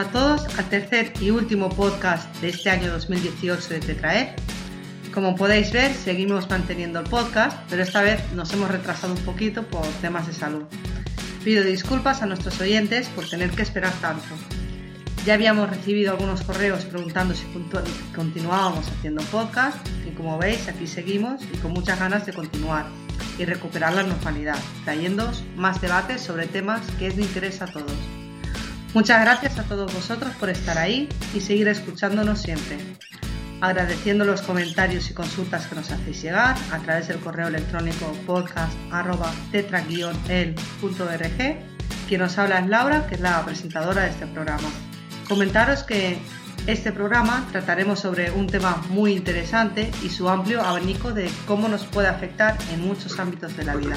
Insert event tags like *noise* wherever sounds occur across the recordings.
A todos al tercer y último podcast de este año 2018 de Tetraed. Como podéis ver, seguimos manteniendo el podcast, pero esta vez nos hemos retrasado un poquito por temas de salud. Pido disculpas a nuestros oyentes por tener que esperar tanto. Ya habíamos recibido algunos correos preguntando si continuábamos haciendo podcast y como veis aquí seguimos y con muchas ganas de continuar y recuperar la normalidad, trayéndoos más debates sobre temas que es de interés a todos. Muchas gracias a todos vosotros por estar ahí y seguir escuchándonos siempre. Agradeciendo los comentarios y consultas que nos hacéis llegar a través del correo electrónico podcast.tetra-el.org. Quien nos habla es Laura, que es la presentadora de este programa. Comentaros que este programa trataremos sobre un tema muy interesante y su amplio abanico de cómo nos puede afectar en muchos ámbitos de la vida.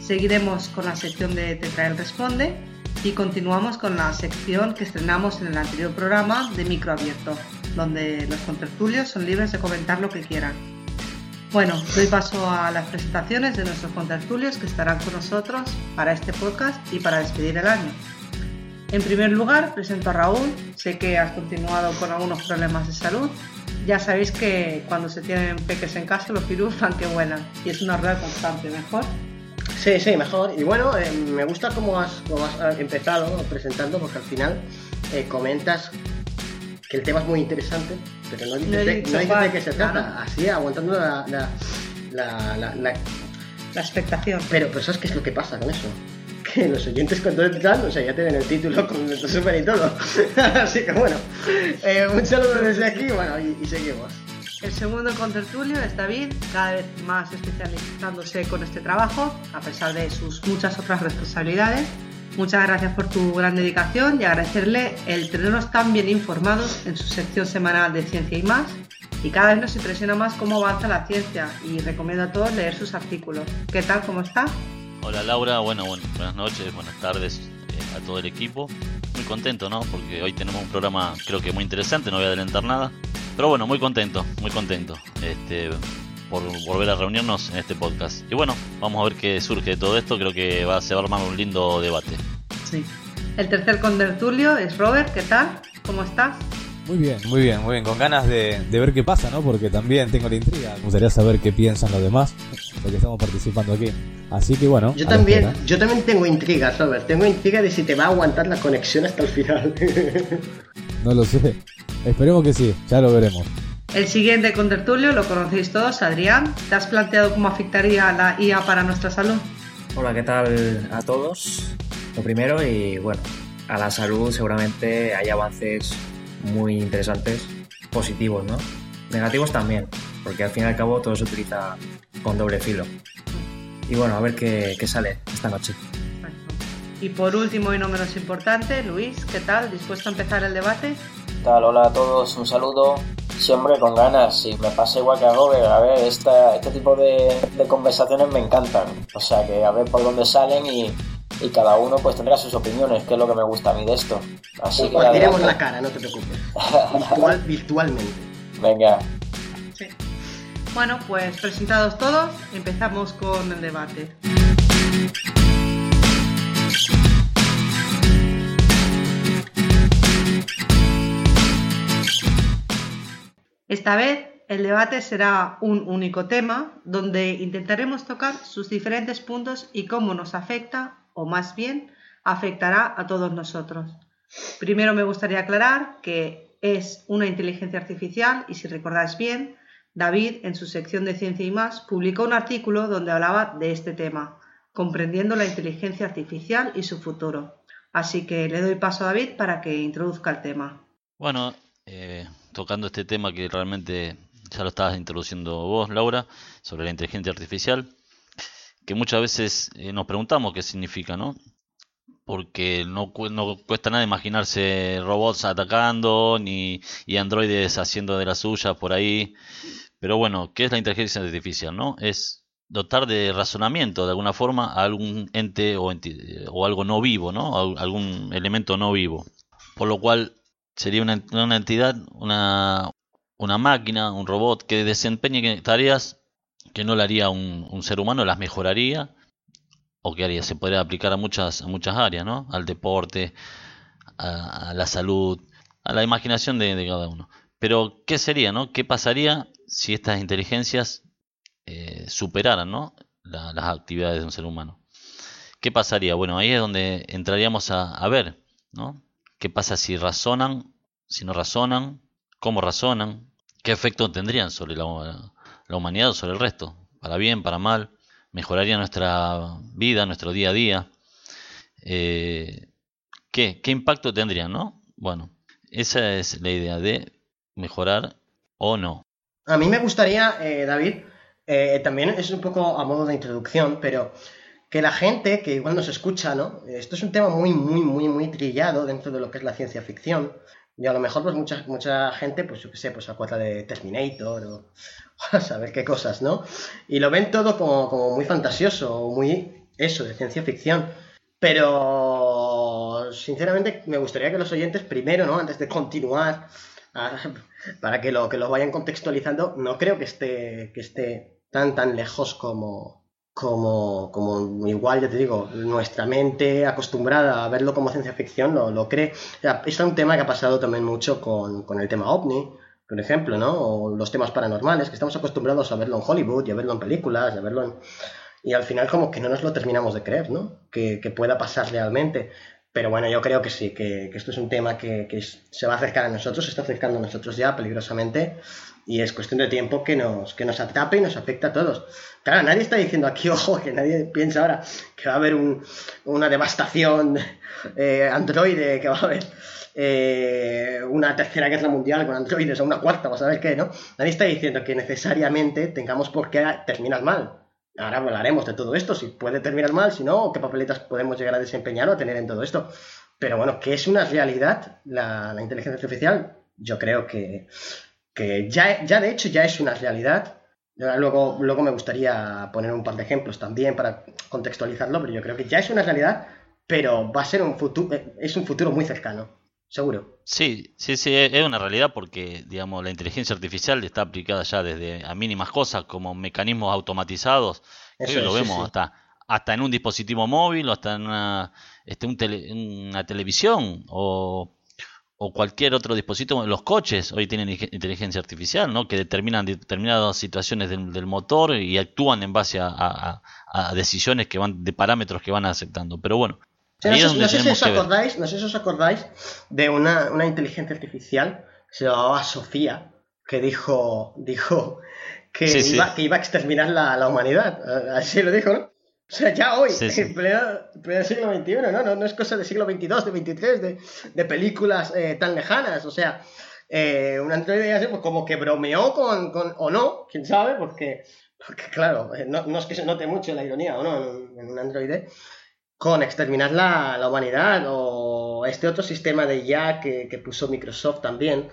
Seguiremos con la sección de Tetrael Responde y continuamos con la sección que estrenamos en el anterior programa de Micro Abierto, donde los contertulios son libres de comentar lo que quieran. Bueno, doy paso a las presentaciones de nuestros contertulios que estarán con nosotros para este podcast y para despedir el año. En primer lugar, presento a Raúl. Sé que has continuado con algunos problemas de salud. Ya sabéis que cuando se tienen peques en casa, los *laughs* virus van que vuelan. Y es una rueda constante, ¿mejor? Sí, sí, mejor. Y bueno, eh, me gusta cómo has, has, empezado presentando, porque al final eh, comentas que el tema es muy interesante, pero no dices, de, qué se trata. Así, aguantando la, la, la, la, expectación. Pero, pero ¿sabes qué es lo que pasa con eso? que los oyentes cuando entran, o sea, ya tienen el título con el super y todo. *laughs* Así que bueno, eh, un saludo desde aquí bueno, y, seguimos. El segundo contertulio es David, cada vez más especializándose con este trabajo, a pesar de sus muchas otras responsabilidades. Muchas gracias por tu gran dedicación y agradecerle el tenernos tan bien informados en su sección semanal de Ciencia y más. Y cada vez nos impresiona más cómo avanza la ciencia y recomiendo a todos leer sus artículos. ¿Qué tal? ¿Cómo está? Hola Laura, bueno, buenas noches, buenas tardes eh, a todo el equipo. Muy contento, ¿no? Porque hoy tenemos un programa creo que muy interesante, no voy a adelantar nada. Pero bueno, muy contento, muy contento este, por volver a reunirnos en este podcast. Y bueno, vamos a ver qué surge de todo esto, creo que va, se va a armar un lindo debate. Sí. El tercer contertulio es Robert, ¿qué tal? ¿Cómo estás? Muy bien, muy bien, muy bien. Con ganas de, ver qué pasa, ¿no? Porque también tengo la intriga. Me gustaría saber qué piensan los demás, porque estamos participando aquí. Así que bueno. Yo también, yo también tengo intriga, Robert. Tengo intriga de si te va a aguantar la conexión hasta el final. no lo sé. Esperemos que sí, ya lo veremos. El siguiente contertulio lo conocéis todos, Adrián. ¿Te has planteado cómo afectaría la IA para nuestra salud? Hola, ¿qué tal a todos? Lo primero, y bueno, a la salud seguramente hay avances muy interesantes, positivos, ¿no? Negativos también, porque al fin y al cabo todo se utiliza con doble filo. Y bueno, a ver qué, sale esta noche. Y por último y no menos importante, Luis, ¿qué tal? ¿Dispuesto a empezar el debate? Hola a todos, un saludo. Siempre con ganas, y me pasa igual que a Robert, a ver, esta, este tipo de, de conversaciones me encantan. O sea que a ver por dónde salen y, y cada uno pues tendrá sus opiniones, que es lo que me gusta a mí de esto. Así que diremos la cara, no te preocupes. *laughs* Virtual, virtualmente. Venga. Sí. Bueno, pues presentados todos, empezamos con el debate. Esta vez el debate será un único tema donde intentaremos tocar sus diferentes puntos y cómo nos afecta o más bien afectará a todos nosotros. Primero me gustaría aclarar que es una inteligencia artificial y si recordáis bien, David en su sección de Ciencia y más publicó un artículo donde hablaba de este tema, comprendiendo la inteligencia artificial y su futuro. Así que le doy paso a David para que introduzca el tema. Bueno, eh, tocando este tema que realmente ya lo estabas introduciendo vos, Laura, sobre la inteligencia artificial que muchas veces eh, nos preguntamos qué significa, ¿no? Porque no, no, cuesta nada imaginarse robots atacando ni y androides haciendo de la suya por ahí. Pero bueno, ¿qué es la inteligencia artificial, no? Es dotar de razonamiento de alguna forma a algún ente o, o algo no vivo, ¿no? algún elemento no vivo. Por lo cual sería una, una entidad, una, una máquina, un robot que desempeñe tareas que no le haría un, un ser humano, las mejoraría o que haría, se podría aplicar a muchas, a muchas áreas, ¿no? Al deporte, a, la salud, a la imaginación de, cada uno. Pero, ¿qué sería, no? ¿Qué pasaría si estas inteligencias eh, superaran, ¿no? las actividades de un ser humano? ¿Qué pasaría? Bueno, ahí es donde entraríamos a, ver, ¿no? ¿Qué pasa si razonan, si no razonan, cómo razonan, qué efecto tendrían sobre la, humanidad o sobre el resto? ¿Para bien, para mal? ¿Mejoraría nuestra vida, nuestro día a día? Eh, ¿qué, ¿Qué impacto tendrían, no? Bueno, esa es la idea de mejorar o no. A mí me gustaría, eh, David, eh, también es un poco a modo de introducción, pero que la gente que igual nos escucha, ¿no? Esto es un tema muy, muy, muy, muy trillado dentro de lo que es la ciencia ficción. Y a lo mejor, pues mucha, mucha gente, pues yo qué sé, pues acuerda de Terminator o, *laughs* a saber qué cosas, ¿no? Y lo ven todo como, como muy fantasioso, muy eso, de ciencia ficción. Pero, sinceramente, me gustaría que los oyentes, primero, ¿no? Antes de continuar, *laughs* para que lo, que lo vayan contextualizando, no creo que esté, que esté tan, tan lejos como, como, como igual, ya te digo, nuestra mente acostumbrada a verlo como ciencia ficción lo, lo cree. es un tema que ha pasado también mucho con, con el tema ovni, por ejemplo, ¿no? O los temas paranormales, que estamos acostumbrados a verlo en Hollywood y a verlo en películas, y a verlo en... Y al final como que no nos lo terminamos de creer, ¿no? Que, que pueda pasar realmente. Pero bueno, yo creo que sí, que, que esto es un tema que, que, se va a acercar a nosotros, se está acercando a nosotros ya peligrosamente y es cuestión de tiempo que nos, que nos y nos afecta a todos. Claro, nadie está diciendo aquí, *laughs* ojo, que nadie piensa ahora que va a haber un, una devastación eh, androide, que va a haber eh, una tercera guerra mundial con androides o una cuarta, o a ver qué, ¿no? Nadie está diciendo que necesariamente tengamos por qué terminar mal. Ahora hablaremos de todo esto, si puede terminar mal, si no, qué papeletas podemos llegar a desempeñar o a tener en todo esto. Pero bueno, que es una realidad la inteligencia artificial, yo creo que que ya, ya de hecho ya es una realidad. Luego, luego me gustaría poner un par de ejemplos también para contextualizarlo, pero yo creo que ya es una realidad, pero va a ser un futuro, es un futuro muy cercano, seguro. Sí, sí, sí, es una realidad porque, digamos, la inteligencia artificial está aplicada ya desde a mínimas cosas como mecanismos automatizados. Eso lo vemos hasta hasta en un dispositivo móvil o hasta en una, este, una televisión o o cualquier otro dispositivo, los coches hoy tienen inteligencia artificial, ¿no? Que determinan determinadas situaciones del, motor y actúan en base a, decisiones que van, de parámetros que van aceptando. Pero bueno. no, sé, si os acordáis, no sé si os acordáis de una, una inteligencia artificial que se llamaba Sofía, que dijo, dijo que, iba, que iba a exterminar la, la humanidad. Así lo dijo, ¿no? O sea, ya hoy, en pleno, siglo XXI, ¿no? ¿no? es cosa del siglo XXII, de XXIII, de, de películas eh, tan lejanas. O sea, eh, un androide ya pues como que bromeó con, con, o no, quién sabe, porque, porque claro, eh, no, no, es que se note mucho la ironía, ¿o no? En, un androide, con exterminar la, la, humanidad o este otro sistema de IA que, que puso Microsoft también.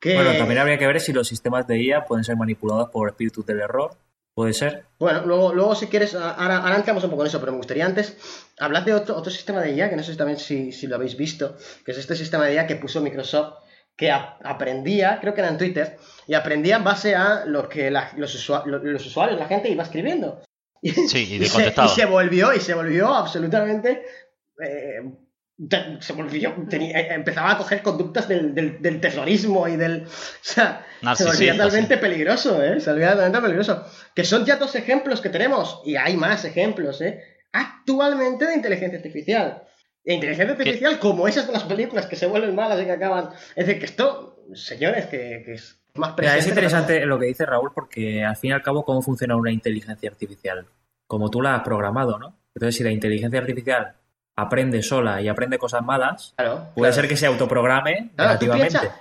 Que... Bueno, también habría que ver si los sistemas de IA pueden ser manipulados por espíritus del error ¿Puede ser? Bueno, luego, luego si quieres, ahora, ahora entramos un poco en eso, pero me gustaría antes hablar de otro, otro sistema de IA, que no sé también si, si lo habéis visto, que es este sistema de IA que puso Microsoft, que aprendía, creo que era en Twitter, y aprendía en base a lo que los, usuarios, la gente iba escribiendo. *laughs* Sí, y, y, se, y se, volvió, y se volvió absolutamente eh, se volvió, eh, empezaba a coger conductas del, del, terrorismo y del... *laughs* O sea, se volvía realmente peligroso, ¿eh? Se volvía realmente peligroso. Que son ya dos ejemplos que tenemos, y hay más ejemplos, ¿eh? Actualmente de inteligencia artificial. De inteligencia artificial como esas de las películas que se vuelven malas y que acaban... Es decir, que esto, señores, que, es más presente... es interesante lo que dice Raúl porque al fin y al cabo cómo funciona una inteligencia artificial. Como tú la has programado, ¿no? Entonces si la inteligencia artificial aprende sola y aprende cosas malas, puede ser que se autoprograme claro,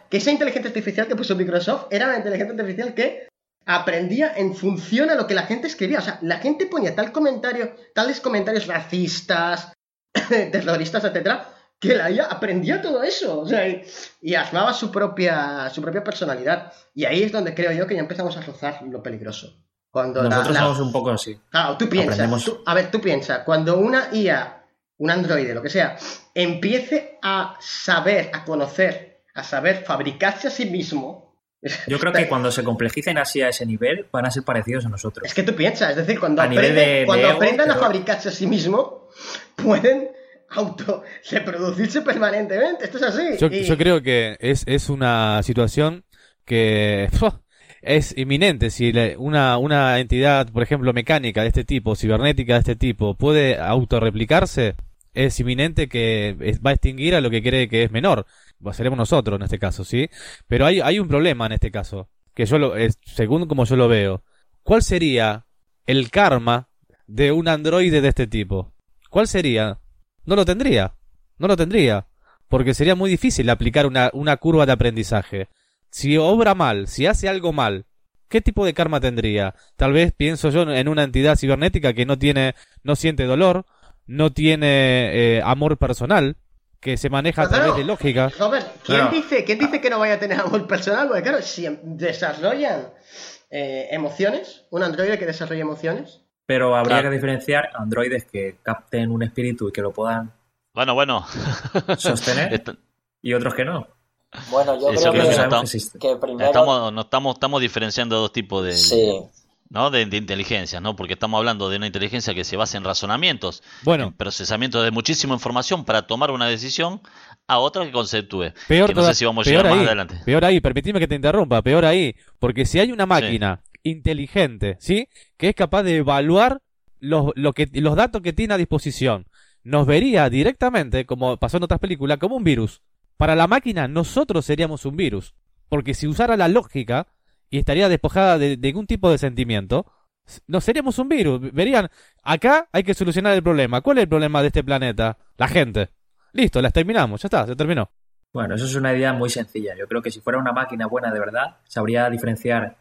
que esa inteligencia artificial que puso Microsoft era una inteligencia artificial que aprendía en función a lo que la gente escribía. O sea, la gente ponía tal comentario, tales comentarios racistas, *coughs* terroristas, etcétera, que la IA aprendía todo eso. O sea, y, armaba su propia, su propia personalidad. Y ahí es donde creo yo que ya empezamos a rozar lo peligroso. Cuando Nosotros somos un poco así. Claro, tú piensas, a ver, tú piensas, cuando una IA un androide, lo que sea, empiece a saber, a conocer, a saber fabricarse a sí mismo. *laughs* Yo creo que cuando se complejicen así a ese nivel van a ser parecidos a nosotros. Es que tú piensas, es decir, cuando, cuando aprendan a fabricarse a sí mismo, pueden auto *laughs* reproducirse permanentemente. Esto es así. Yo, yo creo que es, es una situación que *laughs* es inminente. Si una, una entidad, por ejemplo, mecánica de este tipo, cibernética de este tipo, puede autorreplicarse, es inminente que va a extinguir a lo que cree que es menor. Seremos nosotros en este caso, ¿sí? Pero hay, hay un problema en este caso, que yo lo, es, según como yo lo veo. ¿Cuál sería el karma de un androide de este tipo? ¿Cuál sería? No lo tendría. No lo tendría. Porque sería muy difícil aplicar una, una curva de aprendizaje. Si obra mal, si hace algo mal, ¿qué tipo de karma tendría? Tal vez pienso yo en una entidad cibernética que no tiene, no siente dolor, no tiene eh, amor personal, que se maneja a través de lógica. Robert, ¿quién, dice, ¿quién dice que no vaya a tener amor personal? Porque claro, si desarrollan eh, emociones, un androide que desarrolla emociones. Pero habría que diferenciar androides que capten un espíritu y que lo puedan bueno, bueno. sostener *laughs* y otros que no. Bueno, yo creo que, primero... Estamos, no estamos, estamos diferenciando dos tipos de, sí. ¿no? De, inteligencia, ¿no? Porque estamos hablando de una inteligencia que se basa en razonamientos, bueno. en procesamiento de muchísima información para tomar una decisión, a otra que conceptúe. Peor, que no sé si vamos a llegar ahí, más adelante. Peor ahí, permitime que te interrumpa, peor ahí, porque si hay una máquina inteligente, ¿sí? Que es capaz de evaluar los, lo que, los datos que tiene a disposición, nos vería directamente, como pasó en otras películas, como un virus. Para la máquina, nosotros seríamos un virus. Porque si usara la lógica, y estaría despojada de, ningún tipo de sentimiento, no seríamos un virus. Verían, acá hay que solucionar el problema. ¿Cuál es el problema de este planeta? La gente. Listo, las terminamos, ya está, se terminó. Bueno, eso es una idea muy sencilla. Yo creo que si fuera una máquina buena de verdad, sabría diferenciar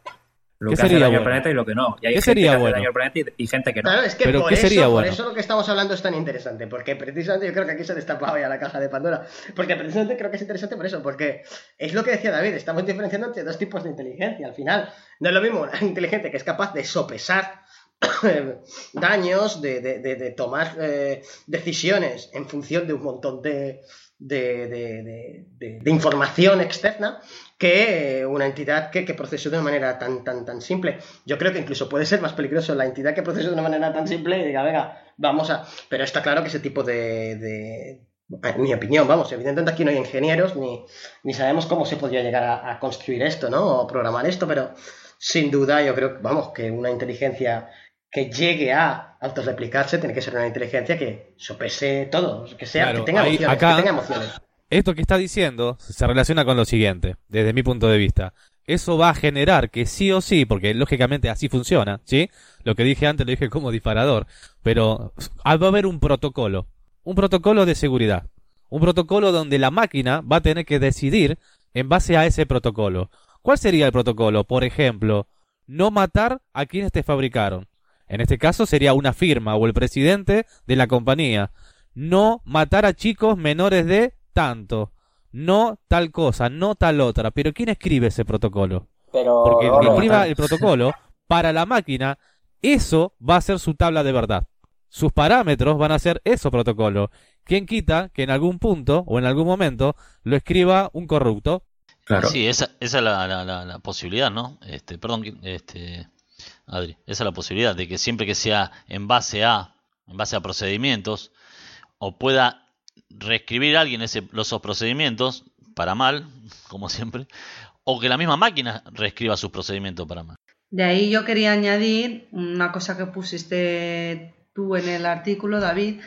lo que hace daño al planeta y lo que no. Y hay ¿Qué gente sería que bueno? hace daño al planeta y, gente que no. Claro, es que Pero por, ¿qué eso, sería por bueno? eso lo que estamos hablando es tan interesante, porque precisamente yo creo que aquí se destapaba ya la caja de Pandora, porque precisamente creo que es interesante por eso, porque es lo que decía David, estamos diferenciando entre dos tipos de inteligencia, al final no es lo mismo una inteligencia que es capaz de sopesar *coughs* daños, de, de, de, de tomar eh, decisiones en función de un montón de, de, información externa que una entidad que, que procesó de una manera tan, tan, tan simple. Yo creo que incluso puede ser más peligroso la entidad que procesó de una manera tan simple y diga, venga, vamos a... Pero está claro que ese tipo de... En mi opinión, vamos, evidentemente aquí no hay ingenieros ni, ni sabemos cómo se podría llegar a, a construir esto, ¿no? O programar esto, pero sin duda yo creo, vamos, que una inteligencia que llegue a autorreplicarse tiene que ser una inteligencia que sopese todo, que sea, Claro, que, tenga ahí- emociones, acá- que tenga emociones. Esto que está diciendo se relaciona con lo siguiente, desde mi punto de vista. Eso va a generar que sí o sí, porque lógicamente así funciona, ¿sí? Lo que dije antes lo dije como disparador, pero ah, va a haber un protocolo, un protocolo de seguridad, un protocolo donde la máquina va a tener que decidir en base a ese protocolo. ¿Cuál sería el protocolo? Por ejemplo, no matar a quienes te fabricaron. En este caso sería una firma o el presidente de la compañía. No matar a chicos menores de tanto. No tal cosa, no tal otra. Pero ¿quién escribe ese protocolo? Pero Porque el que escriba el protocolo, para la máquina, eso va a ser su tabla de verdad. Sus parámetros van a ser eso protocolo. ¿Quién quita que en algún punto o en algún momento lo escriba un corrupto? Claro. Sí, esa, esa es la, la, la- la posibilidad, ¿no? Este, perdón, este, Adri, esa es la posibilidad de que siempre que sea en base a, en base a procedimientos, o pueda reescribir alguien ese, los esos procedimientos para mal, *laughs* como siempre, o que la misma máquina reescriba sus procedimientos para mal. De ahí yo quería añadir una cosa que pusiste tú en el artículo, David,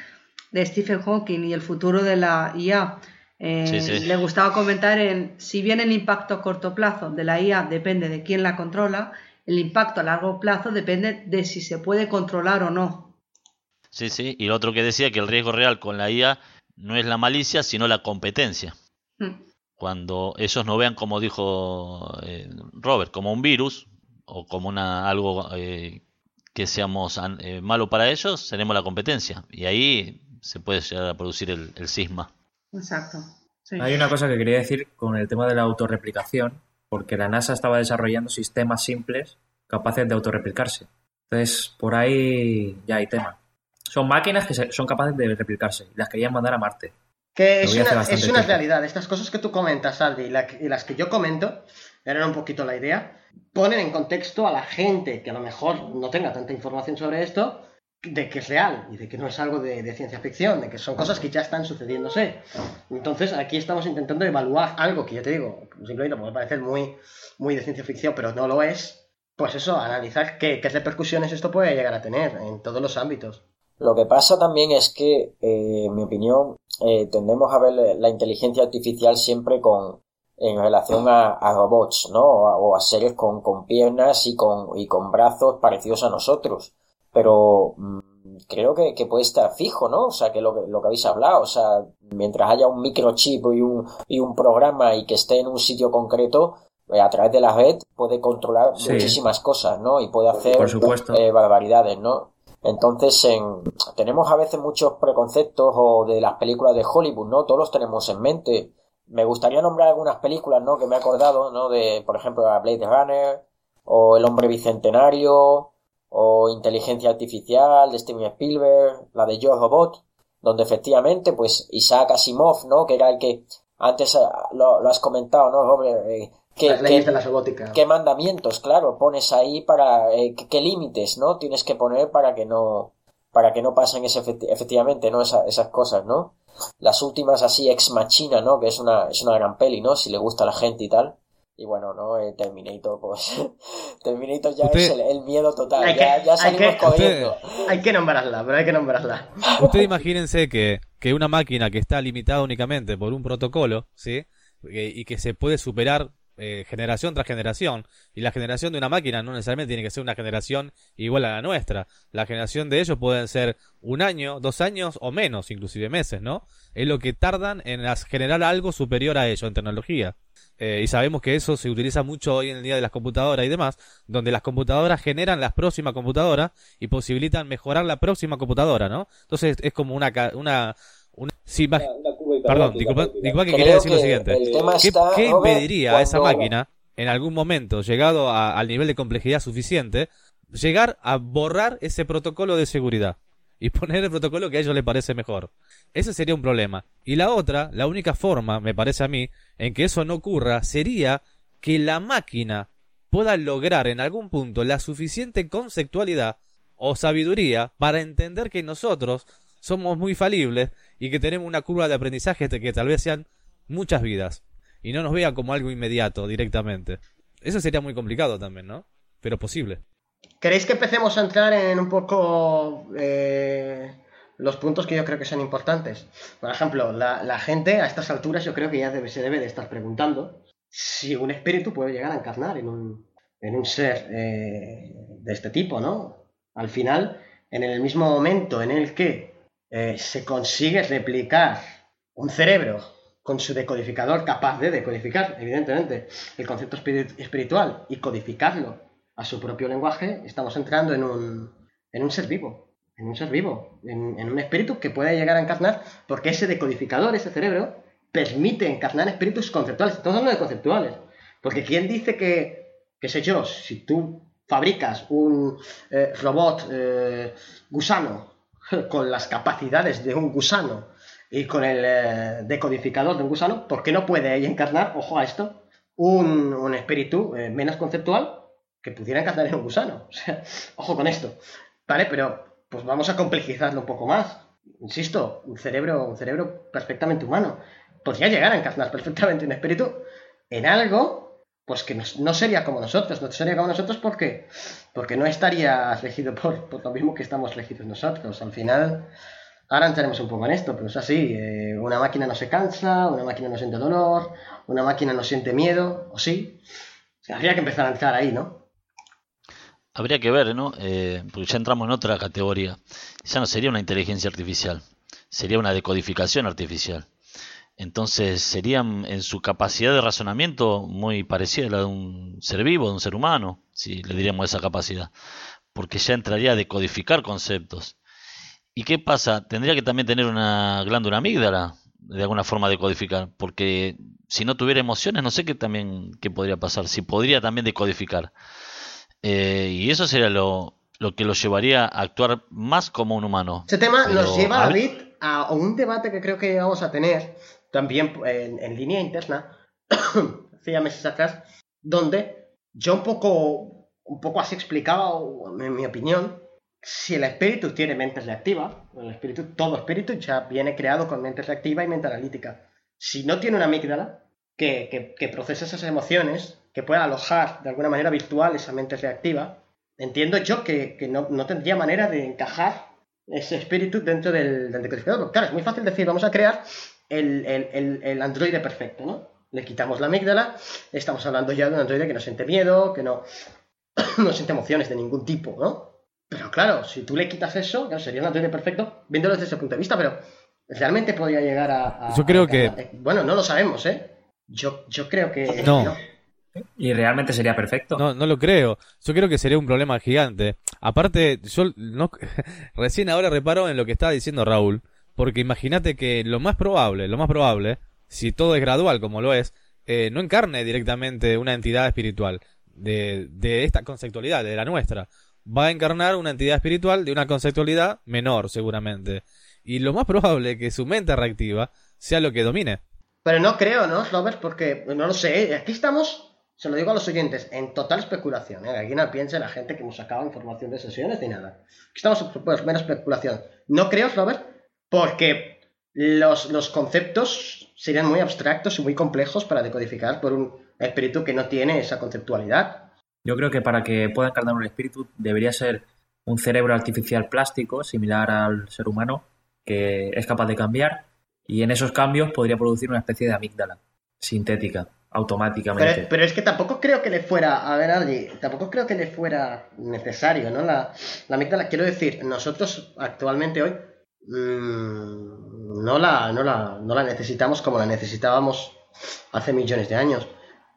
de Stephen Hawking y el futuro de la IA. Eh, Sí, sí. Le gustaba comentar en si bien el impacto a corto plazo de la IA depende de quién la controla, el impacto a largo plazo depende de si se puede controlar o no. Sí, sí, y lo otro que decía que el riesgo real con la IA no es la malicia, sino la competencia. Mm. cuando ellos no vean como dijo eh, Robert como un virus o como una algo eh, que seamos an- eh, malo para ellos seremos la competencia y ahí se puede llegar a producir el, el cisma Exacto. Sí. Hay una cosa que quería decir con el tema de la autorreplicación, porque la NASA estaba desarrollando sistemas simples capaces de autorreplicarse. Entonces, por ahí ya hay tema. Son máquinas que son capaces de replicarse las querían mandar a Marte. Que es una, es realidad. Estas cosas que tú comentas, Aldi, y, la que- y las que yo comento, eran un poquito la idea, ponen en contexto a la gente que a lo mejor no tenga tanta información sobre esto, de que es real y de que no es algo de, de, ciencia ficción, de que son cosas que ya están sucediéndose. Entonces aquí estamos intentando evaluar algo que ya te digo, simplemente puede parecer muy, muy de ciencia ficción, pero no lo es. Pues eso, analizar qué, qué repercusiones esto puede llegar a tener en todos los ámbitos. Lo que pasa también es que, eh, en mi opinión, eh, tendemos a ver la inteligencia artificial siempre con en relación a, a robots, ¿no? O a, seres con, con, piernas y con, y con brazos parecidos a nosotros. Pero mmm, creo que, que, puede estar fijo, ¿no? O sea, que lo, que lo que habéis hablado, o sea, mientras haya un microchip y un, y un programa y que esté en un sitio concreto, eh, a través de la red puede controlar sí. muchísimas cosas, ¿no? Y puede hacer eh, barbaridades, ¿no? Entonces, en, tenemos a veces muchos preconceptos o de las películas de Hollywood, ¿no? Todos los tenemos en mente. Me gustaría nombrar algunas películas, ¿no? Que me he acordado, ¿no? De, por ejemplo, Blade Runner, o El Hombre Bicentenario, o Inteligencia Artificial de Steven Spielberg, la de Yo Robot, donde efectivamente, pues, Isaac Asimov, ¿no? Que era el que antes eh, lo, has comentado, ¿no? ¿Qué, qué, de la robótica. ¿Qué mandamientos, claro, pones ahí para eh, qué, qué, límites, ¿no? Tienes que poner para que no para que no pasen ese efectivamente, ¿no? Esa, esas cosas, ¿no? Las últimas así ex machina, ¿no? Que es una es una gran peli, ¿no? Si le gusta a la gente y tal. Y bueno, ¿no? Eh, Terminator, pues. *laughs* Terminator ya Usted... es el, el, miedo total. Que, ya, ya, salimos que, corriendo. Usted... Hay que nombrarla, pero hay que nombrarla. *laughs* Usted imagínense que, que una máquina que está limitada únicamente por un protocolo, ¿sí? Y que se puede superar eh, generación tras generación. Y la generación de una máquina no necesariamente tiene que ser una generación igual a la nuestra. La generación de ellos pueden ser un año, dos años o menos, inclusive meses, ¿no? Es lo que tardan en generar algo superior a ello en tecnología. Eh, y sabemos que eso se utiliza mucho hoy en el día de las computadoras y demás, donde las computadoras generan las próximas computadoras y posibilitan mejorar la próxima computadora, ¿no? Entonces es como una, una, una, sí, una, una Perdón, disculpa, disculpa que quería decir lo siguiente. ¿Qué, ¿qué impediría a esa máquina, en algún momento, llegado a, al nivel de complejidad suficiente, llegar a borrar ese protocolo de seguridad? Y *laughs* poner el protocolo que a ellos les parece mejor. Ese sería un problema. Y la otra, la única forma, me parece a mí, en que eso no ocurra, sería que la máquina pueda lograr en algún punto la suficiente conceptualidad o sabiduría para entender que nosotros somos muy falibles y que tenemos una curva de aprendizaje que tal vez sean muchas vidas y no nos vean como algo inmediato directamente. Eso sería muy complicado también, ¿no? Pero posible. ¿Queréis que empecemos a entrar en un poco eh, los puntos que yo creo que son importantes? Por ejemplo, la, gente a estas alturas yo creo que ya debe, se debe de estar preguntando si un espíritu puede llegar a encarnar en un, en un ser eh, de este tipo, ¿no? Al final, en el mismo momento en el que eh, se consigue replicar un cerebro con su decodificador capaz de decodificar, evidentemente, el concepto espiritual y codificarlo a su propio lenguaje, estamos entrando en un, en un ser vivo, en un ser vivo, en, un espíritu que puede llegar a encarnar, porque ese decodificador, ese cerebro, permite encarnar espíritus conceptuales. Estamos hablando de conceptuales. Porque ¿quién dice que, qué sé yo, si tú fabricas un eh, robot eh, gusano *laughs* con las capacidades de un gusano y con el eh, decodificador de un gusano, ¿por qué no puede encarnar, ojo a esto, un, un espíritu eh, menos conceptual que pudiera encarnar en un gusano? *laughs* O sea, ojo con esto. ¿Vale? Pero pues vamos a complejizarlo un poco más. Insisto, un cerebro, un cerebro perfectamente humano. Podría llegar a encarnar *laughs* perfectamente un espíritu en algo pues que no, sería como nosotros, no sería como nosotros porque, porque no estaría regido por, por, lo mismo que estamos regidos nosotros. Al final, ahora entraremos un poco en esto, pero es así, eh, una máquina no se cansa, una máquina no siente dolor, una máquina no siente miedo, o sí. Habría que empezar a entrar ahí, ¿no? Habría que ver, ¿no? Eh, porque ya entramos en otra categoría. Ya no sería una inteligencia artificial, sería una decodificación artificial. Entonces serían en su capacidad de razonamiento muy parecida a la de un ser vivo, de un ser humano, si le diríamos esa capacidad, porque ya entraría a decodificar conceptos. ¿Y qué pasa? Tendría que también tener una glándula amígdala, de alguna forma decodificar, porque si no tuviera emociones, no sé qué también qué podría pasar, si podría también decodificar. Eh, y eso sería lo, lo que lo llevaría a actuar más como un humano. Este tema Pero, nos lleva, David, a un debate que creo que vamos a tener también en, en línea interna, *coughs* hacía meses atrás, donde yo un poco, un poco así explicaba, en mi opinión, si el espíritu tiene mente reactiva, el espíritu, todo espíritu ya viene creado con mente reactiva y mente analítica. Si no tiene una amígdala que, que, que procesa esas emociones, que pueda alojar de alguna manera virtual esa mente reactiva, entiendo yo que, que no, no, tendría manera de encajar ese espíritu dentro del, del decodificador. Claro, es muy fácil decir, vamos a crear el, el, el, el androide perfecto, ¿no? Le quitamos la amígdala, estamos hablando ya de un androide que no siente miedo, que no, *coughs* no siente emociones de ningún tipo, ¿no? Pero claro, si tú le quitas eso, ya sería un androide perfecto, viéndolo desde ese punto de vista, pero realmente podría llegar a... a yo creo a, que... A, bueno, no lo sabemos, ¿eh? Yo, yo creo que... No. no. ¿Y realmente sería perfecto? No, no lo creo. Yo creo que sería un problema gigante. Aparte, yo no, *laughs* recién ahora reparo en lo que estaba diciendo Raúl, porque imagínate que lo más probable, lo más probable, si todo es gradual como lo es, eh, no encarne directamente una entidad espiritual de, esta conceptualidad, de la nuestra. Va a encarnar una entidad espiritual de una conceptualidad menor, seguramente. Y lo más probable que su mente reactiva sea lo que domine. Pero no creo, ¿no, Robert? Porque no lo sé. Aquí estamos, se lo digo a los oyentes, en total especulación. ¿eh? Aquí no piense la gente que hemos sacado información de sesiones ni nada. Aquí estamos en pues, mera especulación. No creo, Robert, porque los, los conceptos serían muy abstractos y muy complejos para decodificar por un espíritu que no tiene esa conceptualidad. Yo creo que para que pueda encarnar un espíritu debería ser un cerebro artificial plástico similar al ser humano que es capaz de cambiar y en esos cambios podría producir una especie de amígdala sintética automáticamente. Pero, pero, es que tampoco creo que le fuera, a ver, Adri, tampoco creo que le fuera necesario, ¿no? La, la amígdala, quiero decir, nosotros actualmente hoy mmm, no, la, no, la, no la necesitamos como la necesitábamos hace millones de años.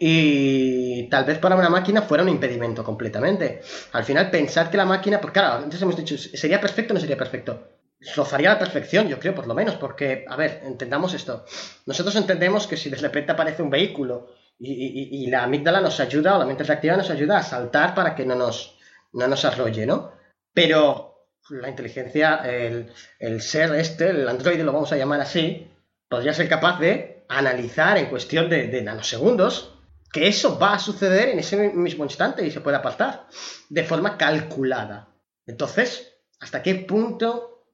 Y tal vez para una máquina fuera un impedimento completamente. Al final, pensar que la máquina, pues claro, antes hemos dicho, ¿sería perfecto o no sería perfecto? Rozaría la perfección, yo creo, por lo menos, porque, a ver, entendamos esto. Nosotros entendemos que si de repente aparece un vehículo y, y, y la amígdala nos ayuda, o la mente reactiva nos ayuda a saltar para que no nos, no nos arrolle, ¿no? Pero la inteligencia, el, el ser este, el androide, lo vamos a llamar así, podría ser capaz de analizar en cuestión de, nanosegundos que eso va a suceder en ese mismo instante y se puede apartar de forma calculada. Entonces, ¿hasta qué punto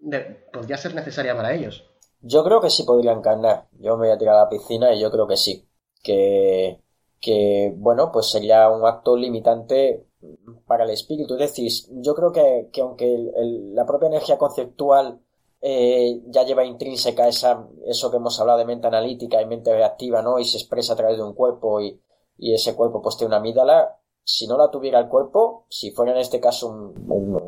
podría ser necesaria para ellos? Yo creo que sí podría encarnar. Yo me voy a tirar a la piscina y yo creo que sí. Que, que bueno, pues sería un acto limitante para el espíritu. Es decir, yo creo que, que aunque el, el, la propia energía conceptual eh, ya lleva intrínseca esa, eso que hemos hablado de mente analítica y mente reactiva, ¿no? Y se expresa a través de un cuerpo y, y ese cuerpo pues tiene una amígdala, si no la tuviera el cuerpo, si fuera en este caso un,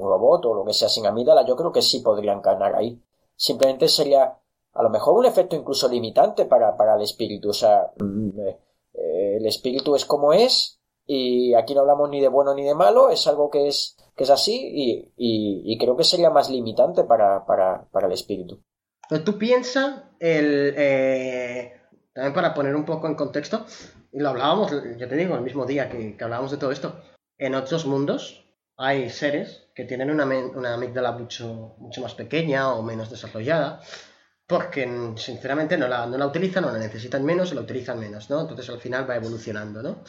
robot o lo que sea sin amígdala, yo creo que sí podría encarnar ahí. Simplemente sería a lo mejor un efecto incluso limitante para, para el espíritu. O sea, el espíritu es como es y aquí no hablamos ni de bueno ni de malo, es algo que es, que es así y, creo que sería más limitante para, para, para el espíritu. Pero tú piensas, el, eh, también para poner un poco en contexto, y lo hablábamos, ya te digo, el mismo día que, que hablábamos de todo esto, en otros mundos hay seres que tienen una, una amígdala mucho, mucho más pequeña o menos desarrollada, porque sinceramente no la, no la utilizan o la necesitan menos o la utilizan menos, ¿no? Entonces al final va evolucionando, ¿no?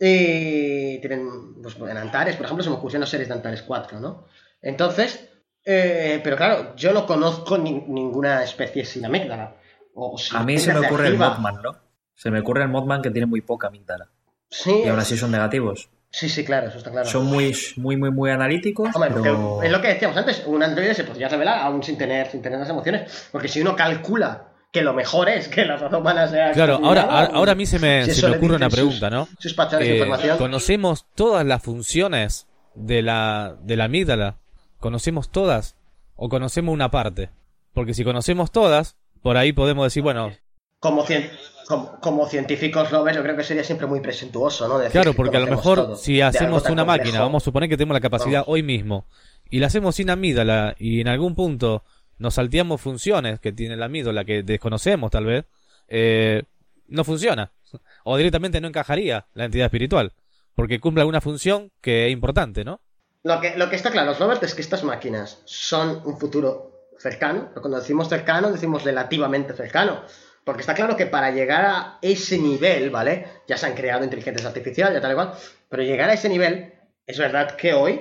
Y tienen, pues en Antares, por ejemplo, se me ocurrieron los seres de Antares 4, ¿no? Entonces, eh, pero claro, yo no conozco ni, ninguna especie sin amígdala. O, sin a mí se me ocurre el Mothman, ¿no? Se me ocurre el Mothman que tiene muy poca amígdala. Sí. Y aún así son negativos. Sí, sí, claro, eso está claro. Son muy, muy, muy, muy analíticos. Hombre, pero... es lo que decíamos antes, un androide se podría revelar aún sin tener, sin tener las emociones. Porque si uno calcula que lo mejor es que la raza humana sea. Claro, ahora, ahora a mí se me, si se me ocurre una pregunta, sus, ¿no? Sus patrones de Eh, información. ¿Conocemos todas las funciones de la, de la amígdala? ¿Conocemos todas? ¿O conocemos una parte? Porque si conocemos todas, por ahí podemos decir, bueno, Como, cien- como, como científicos, Robert, yo creo que sería siempre muy presuntuoso, ¿no? Decir Claro, que porque a lo mejor todo si hacemos una complejo. máquina, vamos a suponer que tenemos la capacidad Vamos. hoy mismo, y la hacemos sin amígdala, y en algún punto nos salteamos funciones que tiene la amígdala que desconocemos tal vez, eh, no funciona. O directamente no encajaría la entidad espiritual, porque cumple alguna función que es importante, ¿no? Lo que, lo que está claro, Robert, es que estas máquinas son un futuro cercano. Pero cuando decimos cercano, decimos relativamente cercano. Porque está claro que para llegar a ese nivel, ¿vale? Ya se han creado inteligencias artificiales, ya tal igual. Pero llegar a ese nivel, es verdad que hoy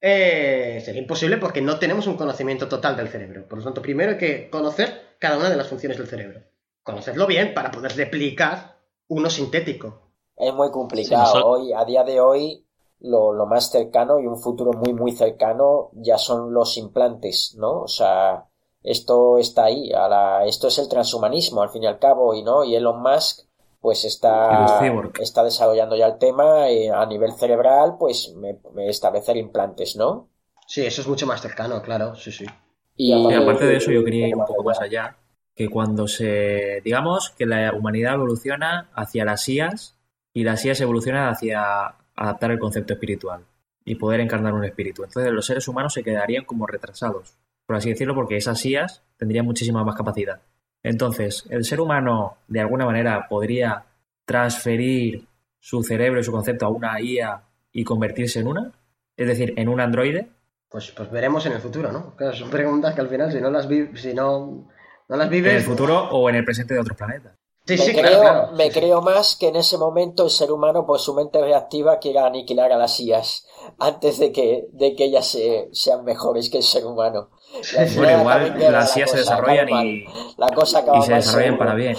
eh, sería imposible porque no tenemos un conocimiento total del cerebro. Por lo tanto, primero hay que conocer cada una de las funciones del cerebro. Conocerlo bien para poder replicar uno sintético. Es muy complicado. Hoy, a día de hoy, lo, lo, más cercano y un futuro muy, muy cercano ya son los implantes, ¿no? O sea, esto está ahí. A la, esto es el transhumanismo, al fin y al cabo, y no. Y Elon Musk pues está, está desarrollando ya el tema eh, a nivel cerebral, pues me, establecer implantes, ¿no? Sí, eso es mucho más cercano, claro, sí, sí. Y, aparte de eso, yo quería ir un poco más allá, que cuando se, digamos, que la humanidad evoluciona hacia las IAS y las IAS evolucionan hacia adaptar el concepto espiritual y poder encarnar un espíritu. Entonces los seres humanos se quedarían como retrasados, por así decirlo, porque esas IAS tendrían muchísima más capacidad. Entonces, ¿el ser humano de alguna manera podría transferir su cerebro y su concepto a una IA y convertirse en una? Es decir, en un androide. Pues, pues veremos en el futuro, ¿no? Claro, son preguntas que al final, si no las, si no, no las vives. En el futuro o en el presente de otros planetas. Sí, me, creo, me creo más que en ese momento el ser humano, por su mente reactiva, quiera aniquilar a las IAS antes de que, de que ellas sean mejores que el ser humano. Bueno, igual las IAS se desarrollan y, la cosa y se desarrollan para bien.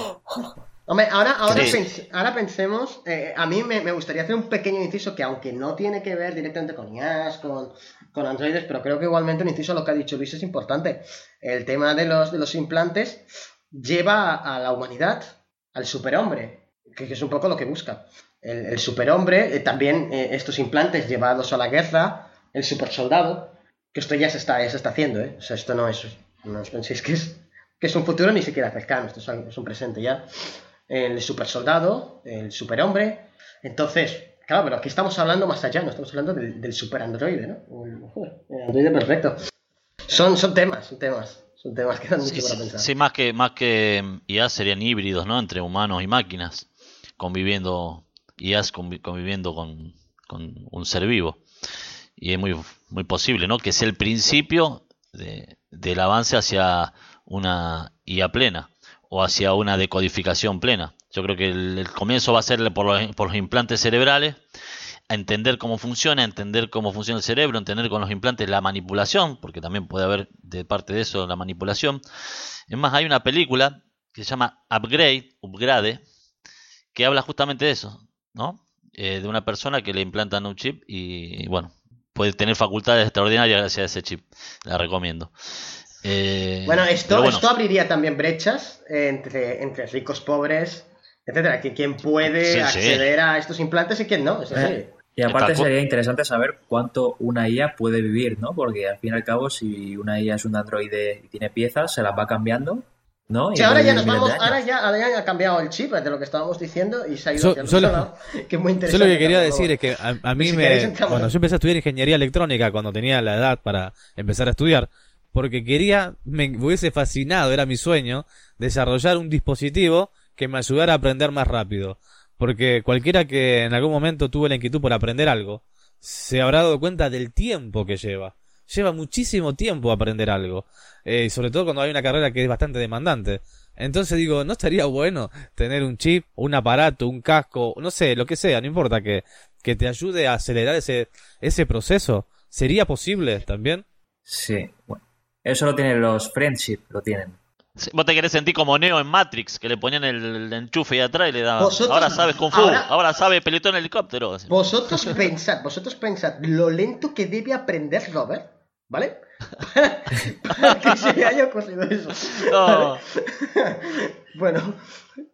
Hombre, ahora, ahora, ahora pensemos, eh, a mí me, gustaría hacer un pequeño inciso que aunque no tiene que ver directamente con IAS, con, con androides, pero creo que igualmente un inciso a lo que ha dicho Luis es importante. El tema de los, de los implantes lleva a la humanidad al superhombre, que, es un poco lo que busca. El, superhombre, eh, también eh, estos implantes llevados a la guerra, el supersoldado, que esto ya se está, ya se está haciendo, ¿eh? O sea, esto no es, no os penséis que es, que es un futuro ni siquiera cercano, esto es, un presente ya. El supersoldado, el superhombre. Entonces, claro, pero aquí estamos hablando más allá, no estamos hablando del, del superandroide, ¿no? El, androide perfecto. Son, son temas, son temas. Son temas que dan mucho para pensar. Sí, más que, más que IA serían híbridos, ¿no? Entre humanos y máquinas, conviviendo, IAs conviviendo con, con un ser vivo. Y es muy, muy posible, ¿no? Que sea el principio de, del avance hacia una IA plena o hacia una decodificación plena. Yo creo que el, comienzo va a ser por los, por los implantes cerebrales a entender cómo funciona, a entender cómo funciona el cerebro, entender con los implantes la manipulación, porque también puede haber de parte de eso la manipulación. Es más, hay una película que se llama Upgrade, Upgrade, que habla justamente de eso, ¿no? Eh, de una persona que le implantan un chip y, bueno, puede tener facultades extraordinarias gracias a ese chip. La recomiendo. Eh, bueno, esto, esto abriría también brechas entre, entre ricos, pobres, etcétera. Que quién puede acceder a estos implantes y quién no. Eh, y aparte sería interesante saber cuánto una IA puede vivir, ¿no? Porque al fin y al cabo, si una IA es un androide y tiene piezas, se las va cambiando, ¿no? ahora ya nos vamos, ahora ya, ha cambiado el chip de lo que estábamos diciendo y se ha ido hacia solo, *laughs* que muy interesante. Solo que quería decir es que a, mí me... Bueno, yo empecé a estudiar ingeniería electrónica cuando tenía la edad para empezar a estudiar, porque quería, me hubiese fascinado, era mi sueño, desarrollar un dispositivo que me ayudara a aprender más rápido. Porque cualquiera que en algún momento tuvo la inquietud por aprender algo, se habrá dado cuenta del tiempo que lleva. Lleva muchísimo tiempo aprender algo. Eh, sobre todo cuando hay una carrera que es bastante demandante. Entonces digo, ¿no estaría bueno tener un chip, un aparato, un casco, no sé, lo que sea, no importa, que, que te ayude a acelerar ese, ese proceso? ¿Sería posible también? Sí, bueno. Eso lo tienen los friendship, lo tienen. Vos te querés sentir como Neo en Matrix, que le ponían el, enchufe ahí atrás y le daban. Ahora sabes Kung Fu, ahora, sabe pelotón en helicóptero. Vosotros *laughs* pensad, vosotros pensad lo lento que debe aprender Robert, ¿vale? *laughs* Para que se haya ocurrido eso. No. bueno,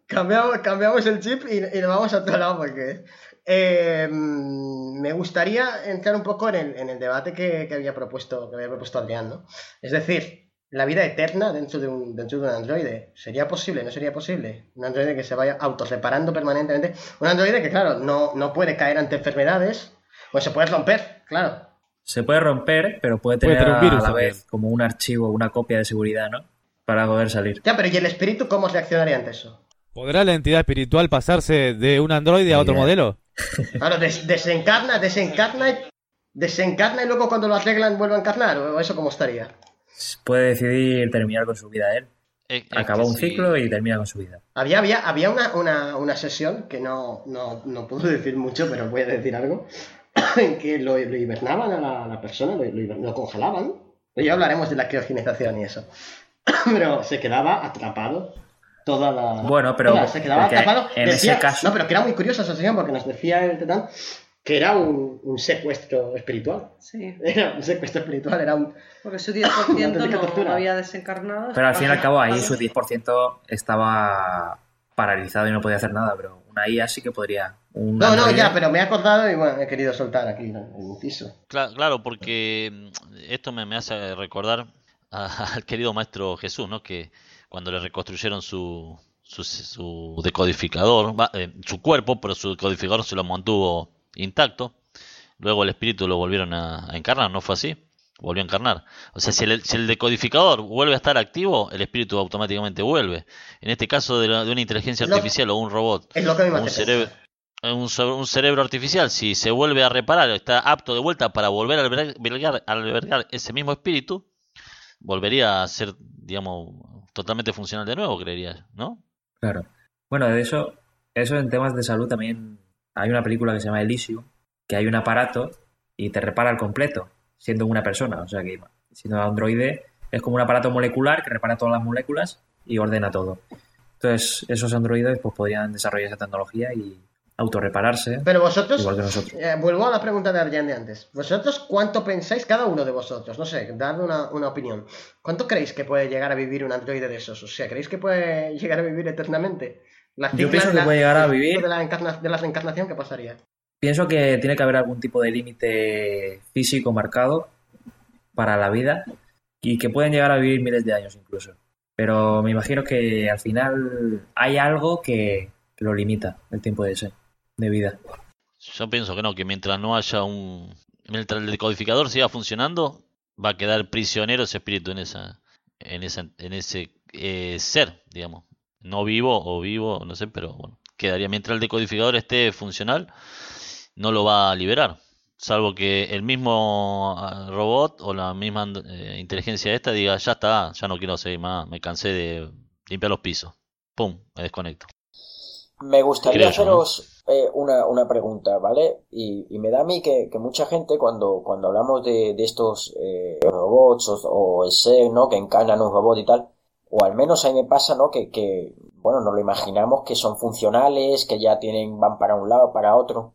cambiamos, cambiamos el chip y, nos vamos a otro lado porque. Eh, me gustaría entrar un poco en el, en el debate que, que, había propuesto que había propuesto Adrián, ¿no? Es decir, la vida eterna dentro de un, dentro de un androide. ¿Sería posible? ¿No sería posible? Un androide que se vaya autorreparando permanentemente. Un androide que, claro, no, no puede caer ante enfermedades. Pues se puede romper, claro. Se puede romper, pero puede tener un virus a la vez como un archivo, una copia de seguridad, ¿no? Para poder salir. Ya, pero ¿y el espíritu cómo reaccionaría ante eso? ¿Podrá la entidad espiritual pasarse de un androide a otro modelo? *laughs* Claro, desencarna, desencarna, desencarna y luego cuando lo arreglan vuelve a encarnar, o eso cómo estaría puede decidir terminar con su vida él. Eh, Acaba un ciclo y termina con su vida. Había, había, había una, una, una sesión que no, no, no, puedo *laughs* decir mucho, pero voy a decir algo. *coughs* que lo, hibernaban a la, persona, lo, congelaban. Ya hablaremos de la criogenización y eso. *coughs* pero se quedaba atrapado toda la. Bueno, pero. se quedaba atrapado. En ese caso. No, pero que era muy curiosa esa sesión porque nos decía el Tetán que era un, secuestro espiritual. Sí. Era un secuestro espiritual, era un... Porque su 10% *coughs* no, había desencarnado. Pero al fin y al cabo ahí su 10% estaba paralizado y no podía hacer nada, pero una IA sí que podría. no, no, ya, pero me he acordado y bueno, he querido soltar aquí el inciso. Claro, claro, porque mm, esto me, hace recordar *laughs* al querido maestro Jesús, ¿no? Que cuando le reconstruyeron su, su, decodificador, eh, su cuerpo, pero su decodificador se lo mantuvo intacto. Luego el espíritu lo volvieron a, encarnar, ¿no fue así? Volvió a encarnar. O sea, si el, decodificador vuelve a estar activo, el espíritu automáticamente vuelve. En este caso de, una inteligencia artificial o un robot, un, cerebro, un, cerebro artificial, si se vuelve a reparar, está apto de vuelta para volver a albergar, albergar ese mismo espíritu, volvería a ser, digamos, totalmente funcional de nuevo, creería, ¿no? Claro. Bueno, de eso, eso en temas de salud también hay una película que se llama Elysium, que hay un aparato y te repara el completo, siendo una persona. O sea que siendo androide es como un aparato molecular que repara todas las moléculas y ordena todo. Entonces, esos androides pues podrían desarrollar esa tecnología y autorrepararse. Pero vosotros, igual que nosotros. Eh, vuelvo a la pregunta de Arjan de antes. ¿Vosotros cuánto pensáis, cada uno de vosotros, no sé, darme una, una, opinión, cuánto creéis que puede llegar a vivir un androide de esos? O sea, ¿creéis que puede *laughs* llegar a vivir eternamente? Yo pienso que puede llegar a vivir. De la, de la reencarnación, ¿qué pasaría? Pienso que tiene que haber algún tipo de límite físico marcado para la vida y que pueden llegar a vivir miles de años incluso. Pero me imagino que al final hay algo que, lo limita el tiempo de, ese, de vida. Yo pienso que no, que mientras no haya un. Mientras el decodificador siga funcionando, va a quedar prisionero ese espíritu en esa. en, esa, en ese eh, ser, digamos no vivo o vivo, no sé, pero bueno, quedaría mientras el decodificador esté funcional, no lo va a liberar. Salvo que el mismo ah, robot o la misma eh, inteligencia esta diga, ya está, ya no quiero seguir más, me cansé de limpiar los pisos. Pum, me desconecto. Me gustaría haceros eh, una, una, pregunta, ¿vale? Y, y, me da a mí que, que, mucha gente cuando, cuando hablamos de, de estos eh, robots o, o, el ser, ¿no? Que encarnan un robot y tal, o al menos a mí me pasa, ¿no? Que, que, bueno, nos lo imaginamos que son funcionales, que ya tienen, van para un lado, para otro.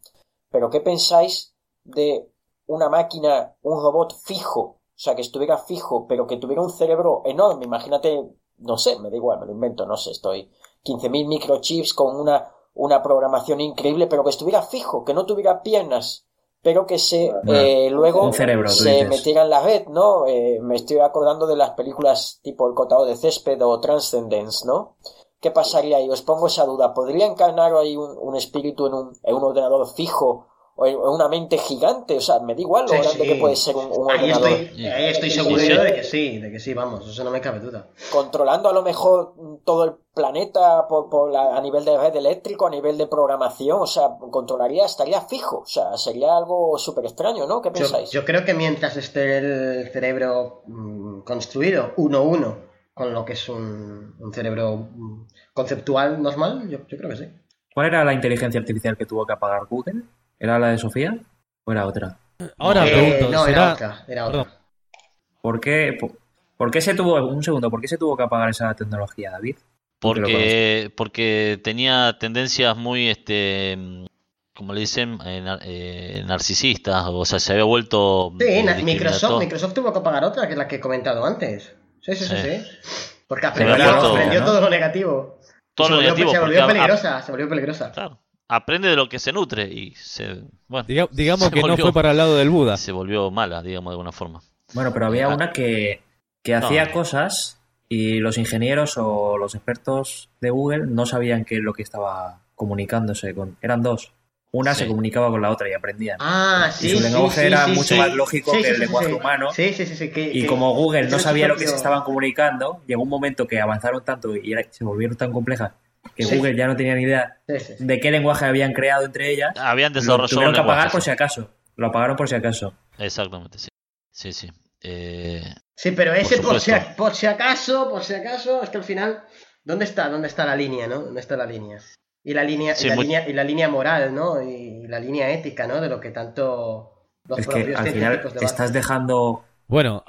Pero ¿qué pensáis de una máquina, un robot fijo? O sea, que estuviera fijo, pero que tuviera un cerebro enorme. Imagínate, no sé, me da igual, me lo invento, no sé, estoy 15.000 microchips con una, una programación increíble, pero que estuviera fijo, que no tuviera piernas, pero que se eh, luego se metiera en la red, ¿no? Eh, me estoy acordando de las películas tipo El cotado de césped o Transcendence, ¿no? ¿Qué pasaría ahí? Os pongo esa duda. ¿Podría encarnar ahí un, espíritu en un, en un ordenador fijo o en una mente gigante, o sea, me da igual lo grande que puede ser un, ordenador. Estoy, ahí estoy seguro de que sí, de que sí, vamos, eso no me cabe duda. Controlando a lo mejor todo el planeta por, por a nivel de red eléctrico, a nivel de programación, o sea, controlaría, estaría fijo, o sea, sería algo súper extraño, ¿no? ¿Qué pensáis? Yo, creo que mientras esté el cerebro mm, construido uno a uno con lo que es un, un cerebro mm, conceptual normal, yo, yo creo que sí. ¿Cuál era la inteligencia artificial que tuvo que apagar Google? ¿Era la de Sofía o era otra? Ahora eh, pregunto. No, era otra. Era otra. ¿Por qué, por, qué se tuvo, un segundo, por qué se tuvo que apagar esa tecnología, David? Porque, porque tenía tendencias muy, este, como le dicen, eh, eh, narcisistas, o sea, se había vuelto... Sí, Microsoft, Microsoft tuvo que apagar otra, que es la que he comentado antes. Sí, sí, sí, sí. Porque aprendió, todo lo negativo. Todo lo negativo. Se volvió peligrosa, se volvió peligrosa. Claro aprende de lo que se nutre y se bueno, *laughs* digamos que no fue para el lado del Buda. Se volvió mala, digamos de alguna forma. Bueno, pero había ah. una que, que hacía cosas y los ingenieros o los expertos de Google no sabían qué es lo que estaba comunicándose con. Eran dos. Una se comunicaba con la otra y aprendían. Ah, sí. Y su lenguaje era mucho más lógico que el lenguaje humano. Sí, sí, sí. y como Google no sabía lo que se estaban comunicando, llegó un momento que avanzaron tanto y se volvieron tan complejas que Google ya no tenía ni idea de qué lenguaje habían creado entre ellas. Habían desarrollado. Lo tuvieron que apagar por si acaso. Lo apagaron por si acaso. Exactamente, sí. Sí, sí. Eh, sí, pero ese por, si, acaso, por si acaso, es que al final, ¿dónde está? ¿Dónde está la línea, no? ¿Dónde está la línea? Y la línea, y, la línea y la línea moral, ¿no? Y la línea ética, ¿no? De lo que tanto los es que al final estás dejando bueno,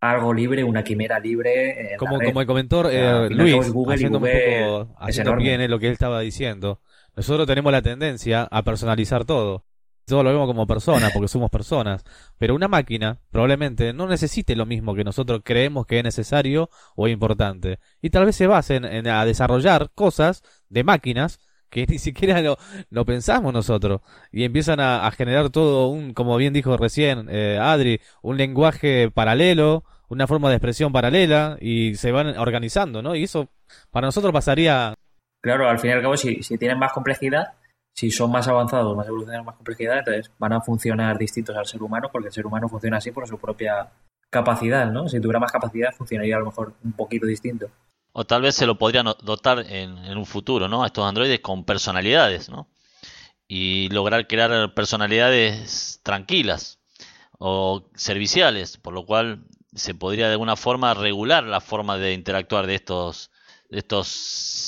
algo libre, una quimera libre. Como, como comentó eh, Luis, Google haciendo un poco, haciendo bien lo que él estaba diciendo, nosotros tenemos la tendencia a personalizar todo. Todo lo vemos como personas, porque *laughs* somos personas. Pero una máquina probablemente no necesite lo mismo que nosotros creemos que es necesario o importante. Y tal vez se basen en a desarrollar cosas de máquinas que *laughs* ni siquiera lo, pensamos nosotros. Y empiezan a, generar todo un, como bien dijo recién eh, Adri, un lenguaje paralelo, una forma de expresión paralela, y se van organizando, ¿no? Y eso para nosotros pasaría... Claro, al fin y al cabo, si, si tienen más complejidad, si son más avanzados, más evolucionados, más complejidad, entonces van a funcionar distintos al ser humano, porque el ser humano funciona así por su propia capacidad, ¿no? Si tuviera más capacidad, funcionaría a lo mejor un poquito distinto. O tal vez se lo podrían dotar en, un futuro, ¿no? A estos androides con personalidades, ¿no? Y lograr crear personalidades tranquilas o serviciales, por lo cual se podría de alguna forma regular la forma de interactuar de estos de estos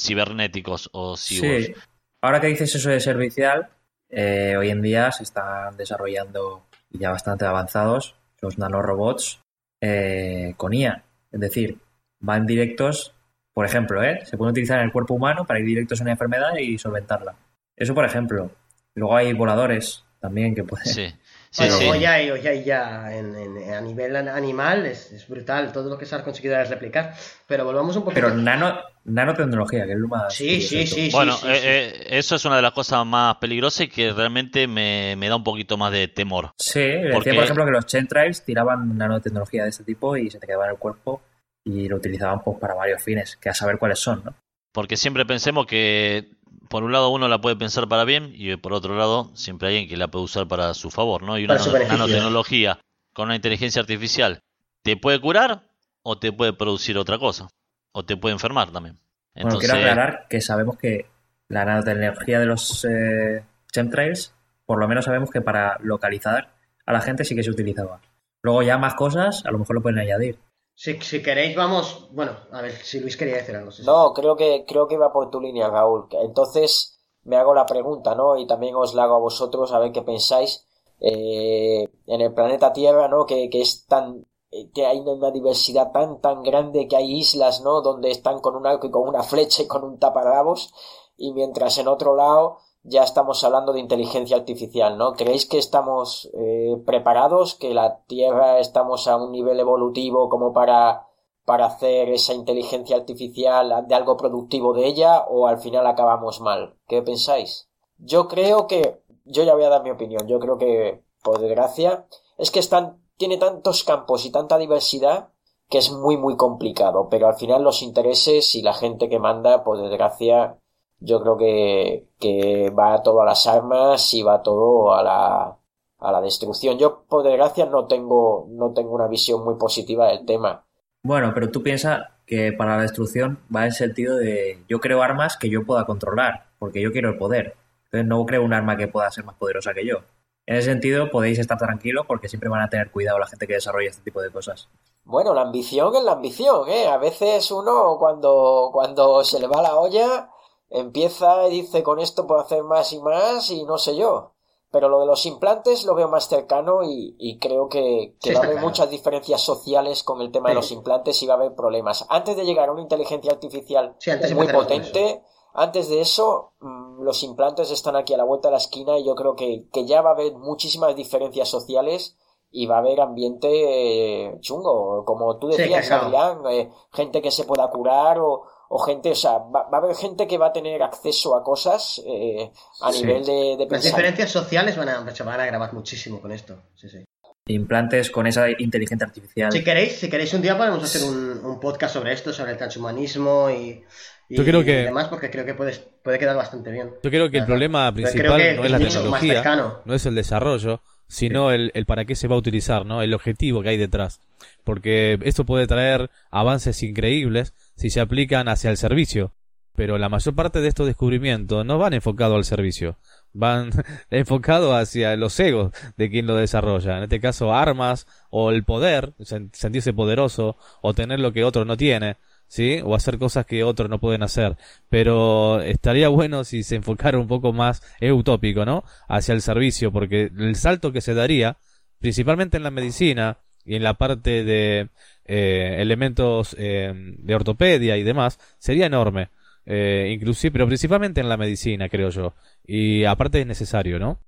cibernéticos o cyborgs. Sí. Ahora que dices eso de servicial, eh, hoy en día se están desarrollando ya bastante avanzados los nanorobots eh, con IA. Es decir, van directos por ejemplo, ¿eh? se puede utilizar en el cuerpo humano para ir directos a una enfermedad y solventarla. Eso, por ejemplo. Luego hay voladores también que pueden. Sí. *laughs* Sí, Hoy hay, hoy hay ya en, a nivel animal es, brutal todo lo que se ha conseguido es replicar. Pero volvamos un poco. Pero nano, nanotecnología, que es lo más. Sí, sí, sí. Bueno, eh, eh, eso es una de las cosas más peligrosas y que realmente me, da un poquito más de temor. Sí, decía, por ejemplo, que los chemtrails tiraban nanotecnología de este tipo y se te quedaba en el cuerpo y lo utilizaban pues, para varios fines, que a saber cuáles son, ¿no? Porque siempre pensemos que por un lado uno la puede pensar para bien y por otro lado siempre hay alguien que la puede usar para su favor, ¿no? Y una nanotecnología con una inteligencia artificial te puede curar o te puede producir otra cosa o te puede enfermar también. Bueno, quiero aclarar que sabemos que la nanotecnología de los eh, chemtrails, por lo menos sabemos que para localizar a la gente sí que se utilizaba. Luego ya más cosas, a lo mejor lo pueden añadir. Si, queréis, vamos. Bueno, a ver si Luis quería decir algo. no, creo que, creo que va por tu línea, Raúl. Entonces, me hago la pregunta, ¿no? Y también os la hago a vosotros, a ver qué pensáis. Eh, en el planeta Tierra, ¿no? Que, que es tan. Eh, que hay una diversidad tan, tan grande que hay islas, ¿no? Donde están con un arco y con una flecha y con un taparrabos. Y mientras en otro lado ya estamos hablando de inteligencia artificial, ¿no? ¿Creéis que estamos eh, preparados, que la Tierra estamos a un nivel evolutivo como para, para hacer esa inteligencia artificial de algo productivo de ella o al final acabamos mal? ¿Qué pensáis? Yo creo que, yo ya voy a dar mi opinión, yo creo que, por desgracia, es que están, tiene tantos campos y tanta diversidad que es muy muy complicado, pero al final los intereses y la gente que manda, por desgracia, yo creo que, que va todo a las armas y va todo a la, a la destrucción. Yo, por desgracia, no tengo, no tengo una visión muy positiva del tema. Bueno, pero tú piensas que para la destrucción va en el sentido de yo creo armas que yo pueda controlar, porque yo quiero el poder. Entonces no creo un arma que pueda ser más poderosa que yo. En ese sentido podéis estar tranquilos porque siempre van a tener cuidado la gente que desarrolla este tipo de cosas. Bueno, la ambición es la ambición, ¿eh? A veces uno cuando, cuando se le va la olla empieza y dice con esto puedo hacer más y más y no sé yo. Pero lo de los implantes lo veo más cercano y, creo que, va a haber muchas diferencias sociales con el tema de los implantes y va a haber problemas. Antes de llegar a una inteligencia artificial muy potente, antes de eso, mm, los implantes están aquí a la vuelta de la esquina y yo creo que, ya va a haber muchísimas diferencias sociales y va a haber ambiente eh, chungo, como tú decías, Adrián, eh, gente que se pueda curar o, o gente, o sea, va, a haber gente que va a tener acceso a cosas eh, a nivel de, de Las diferencias sociales van a, se van a grabar muchísimo con esto. Sí, sí. Implantes con esa inteligencia artificial. Si queréis, si queréis un día podemos hacer un, podcast sobre esto, sobre el transhumanismo y, y, creo que, demás, porque creo que puede, puede quedar bastante bien. Yo creo que el problema principal no es la tecnología, no es el desarrollo, sino el, el, para qué se va a utilizar, ¿no? El objetivo que hay detrás. Porque esto puede traer avances increíbles, si se aplican hacia el servicio. Pero la mayor parte de estos descubrimientos no van enfocados al servicio, van *laughs* enfocados hacia los egos de quien lo desarrolla. En este caso, armas o el poder, sentirse poderoso o tener lo que otro no tiene. ¿sí? O hacer cosas que otros no pueden hacer. Pero estaría *laughs* bueno si se enfocara un poco más, es utópico, ¿no? Hacia el servicio, porque el salto que se daría, principalmente en la medicina y en la parte de eh, elementos eh, de ortopedia y demás, sería enorme. Eh, inclusive, pero principalmente en la medicina, creo yo. Y aparte es necesario, ¿no?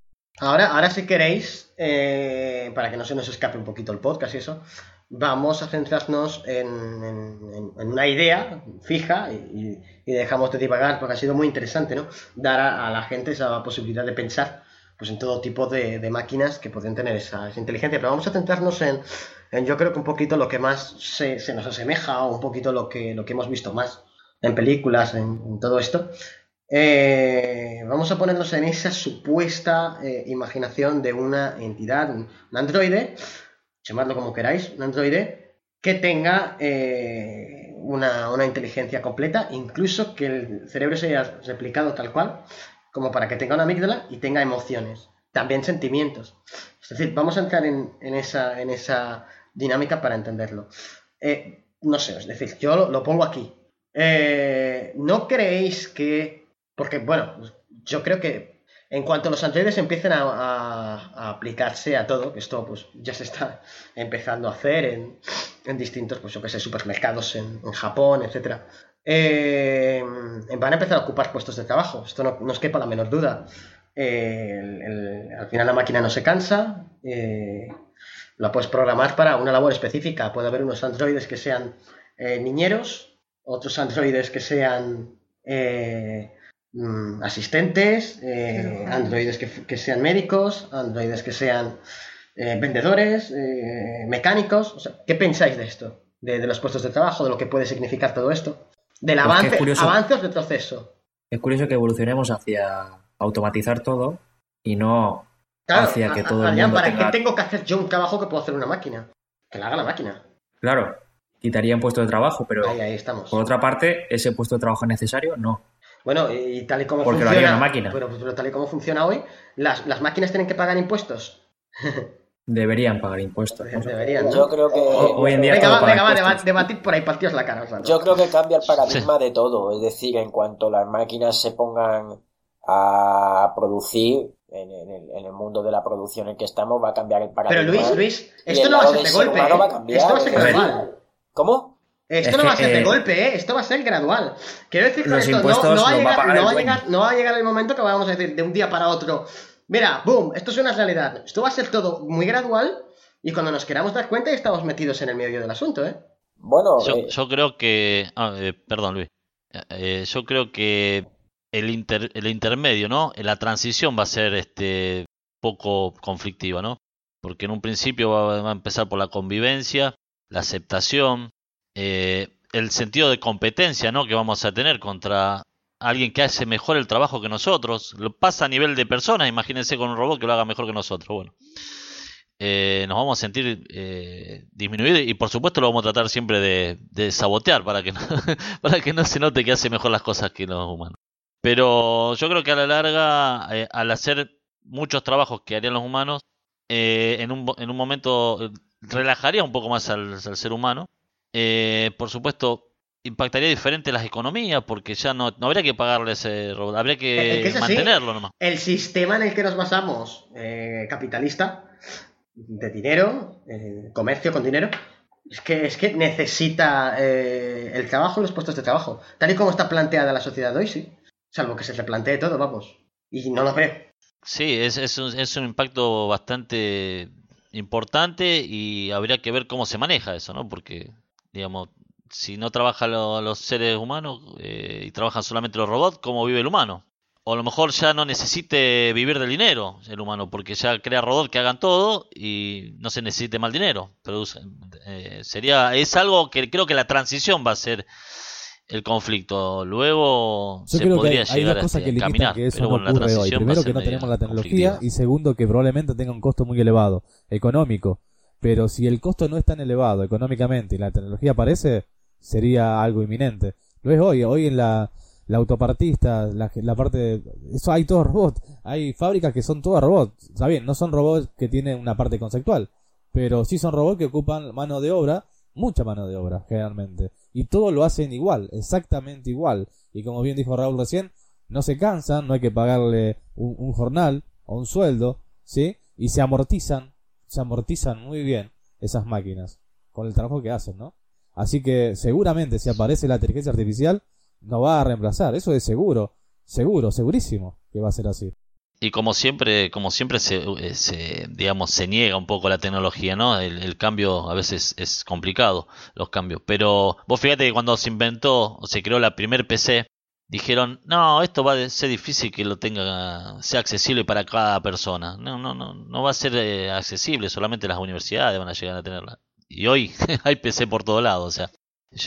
Ahora, ahora si queréis, eh, para que no se nos escape un poquito el podcast y eso, vamos a centrarnos en, una idea fija y, dejamos de divagar porque ha sido muy interesante, ¿no? Dar a, la gente esa posibilidad de pensar pues en todo tipo de, máquinas que pueden tener esa, inteligencia. Pero vamos a centrarnos en, yo creo que un poquito lo que más se, nos asemeja o un poquito lo que, lo que hemos visto más en películas, en, todo esto. Eh, vamos a ponernos en esa supuesta eh, imaginación de una entidad, un androide, llamadlo como queráis, un androide que tenga eh, una, inteligencia completa, incluso que el cerebro sea replicado tal cual, como para que tenga una amígdala y tenga emociones, también sentimientos. Es decir, vamos a entrar en, esa, en esa, dinámica para entenderlo. Eh, no sé, es decir, yo lo, pongo aquí. Eh, ¿No creéis que... Porque, bueno, yo creo que en cuanto los androides empiecen a, aplicarse a todo, que esto pues ya se está empezando a hacer en, distintos, pues yo que sé, supermercados en, Japón, etc. Eh, van a empezar a ocupar puestos de trabajo, esto no, no os quepa la menor duda. Al final la máquina no se cansa, la puedes programar para una labor específica. Puede haber unos androides que sean niñeros, otros androides que sean Mm, asistentes, eh, androides que, sean médicos, androides que sean eh, vendedores, eh, mecánicos. ¿Qué pensáis de esto? De, los puestos de trabajo, de lo que puede significar todo esto. Del pues avance, avance o retroceso. Es curioso que evolucionemos hacia automatizar todo y no hacia que todo el mundo ¿Para qué tengo que hacer yo un trabajo que puedo hacer una máquina? Que la haga la máquina. Claro, quitaría un puesto de trabajo, pero ahí estamos. por otra parte, ese puesto de trabajo es necesario, no. Bueno, y tal y como Porque funciona. Lo haría una máquina. Pero, tal y como funciona hoy, ¿las, máquinas tienen que pagar impuestos? *laughs* Deberían pagar impuestos. Deberían. Yo creo que. hoy en día. Venga, va, venga, va, debatir por ahí, partidos la cara. Yo creo que cambia el paradigma de todo. Es decir, en cuanto las máquinas se pongan a producir, en, el, mundo de la producción en que estamos, va a cambiar el paradigma. Pero Luis, Luis, esto no va a ser de golpe. ¿eh? Esto va a ser gradual. ¿Cómo? Esto no va a ser de golpe, ¿eh? Esto va a ser gradual. Quiero decir que esto, no, va a llegar, no, va a llegar, el momento que vamos a decir de un día para otro, mira, boom, esto es una realidad. Esto va a ser todo muy gradual y cuando nos queramos dar cuenta estamos metidos en el medio del asunto, ¿eh? Bueno, yo, eh, creo que... Ah, eh, perdón, Luis. Eh, yo creo que el, el intermedio, ¿no? La transición va a ser este poco conflictiva, ¿no? Porque en un principio va a empezar por la convivencia, la aceptación, eh, el sentido de competencia ¿no? que vamos a tener contra alguien que hace mejor el trabajo que nosotros. Lo pasa a nivel de persona, imagínense con un robot que lo haga mejor que nosotros. Bueno, eh, nos vamos a sentir eh, disminuidos y por supuesto lo vamos a tratar siempre de, sabotear para que, no, *laughs* para que no se note que hace mejor las cosas que los humanos. Pero yo creo que a la larga, eh, al hacer muchos trabajos que harían los humanos, en, un, en un momento relajaría un poco más al ser humano eh, por supuesto, impactaría diferente las economías porque ya no, no habría que pagarle ese robot, habría que, mantenerlo nomás. El sistema en el que nos basamos, eh, capitalista, de dinero, eh, comercio con dinero, es que, es que necesita el trabajo y los puestos de trabajo. Tal y como está planteada la sociedad hoy, sí. Salvo que se replantee todo, vamos. Y no lo veo. Sí, es, es, un, es un impacto bastante importante y habría que ver cómo se maneja eso, ¿no? Porque digamos, si no trabajan los seres humanos eh, y trabajan solamente los robots, ¿cómo vive el humano? O a lo mejor ya no necesite vivir del dinero el humano, porque ya crea robots que hagan todo y no se necesite más dinero. Eh, sería, es algo que creo que la transición va a ser el conflicto. Luego se podría llegar a, caminar. Que eso no ocurre hoy. Primero que no tenemos la tecnología y segundo que probablemente tenga un costo muy elevado, económico. Pero si el costo no es tan elevado económicamente y la tecnología aparece, sería algo inminente. Lo es hoy, hoy en la, la autopartista, la, la parte de... Eso hay todos robots. Hay fábricas que son todas robots. Está bien, no son robots que tienen una parte conceptual, pero sí son robots que ocupan mano de obra mucha mano de obra, generalmente. Y todo lo hacen igual, exactamente igual. Y como bien dijo Raúl recién, no se cansan, no hay que pagarle un, jornal o un sueldo, ¿sí? Y se amortizan, se amortizan muy bien esas máquinas con el trabajo que hacen, ¿no? Así que seguramente si aparece la inteligencia artificial, no va a reemplazar, eso es seguro, seguro, segurísimo que va a ser así. Y como siempre, como siempre se, eh, se, digamos, se niega un poco la tecnología, ¿no? El, cambio a veces es complicado, los cambios. Pero vos fíjate que cuando se inventó o se creó la primer PC, dijeron, no, esto va a ser difícil que lo tenga, sea accesible para cada persona. No, no, no, no va a ser eh, accesible, solamente las universidades van a llegar a tenerla. Y hoy *laughs* hay PC por todo lado, o sea,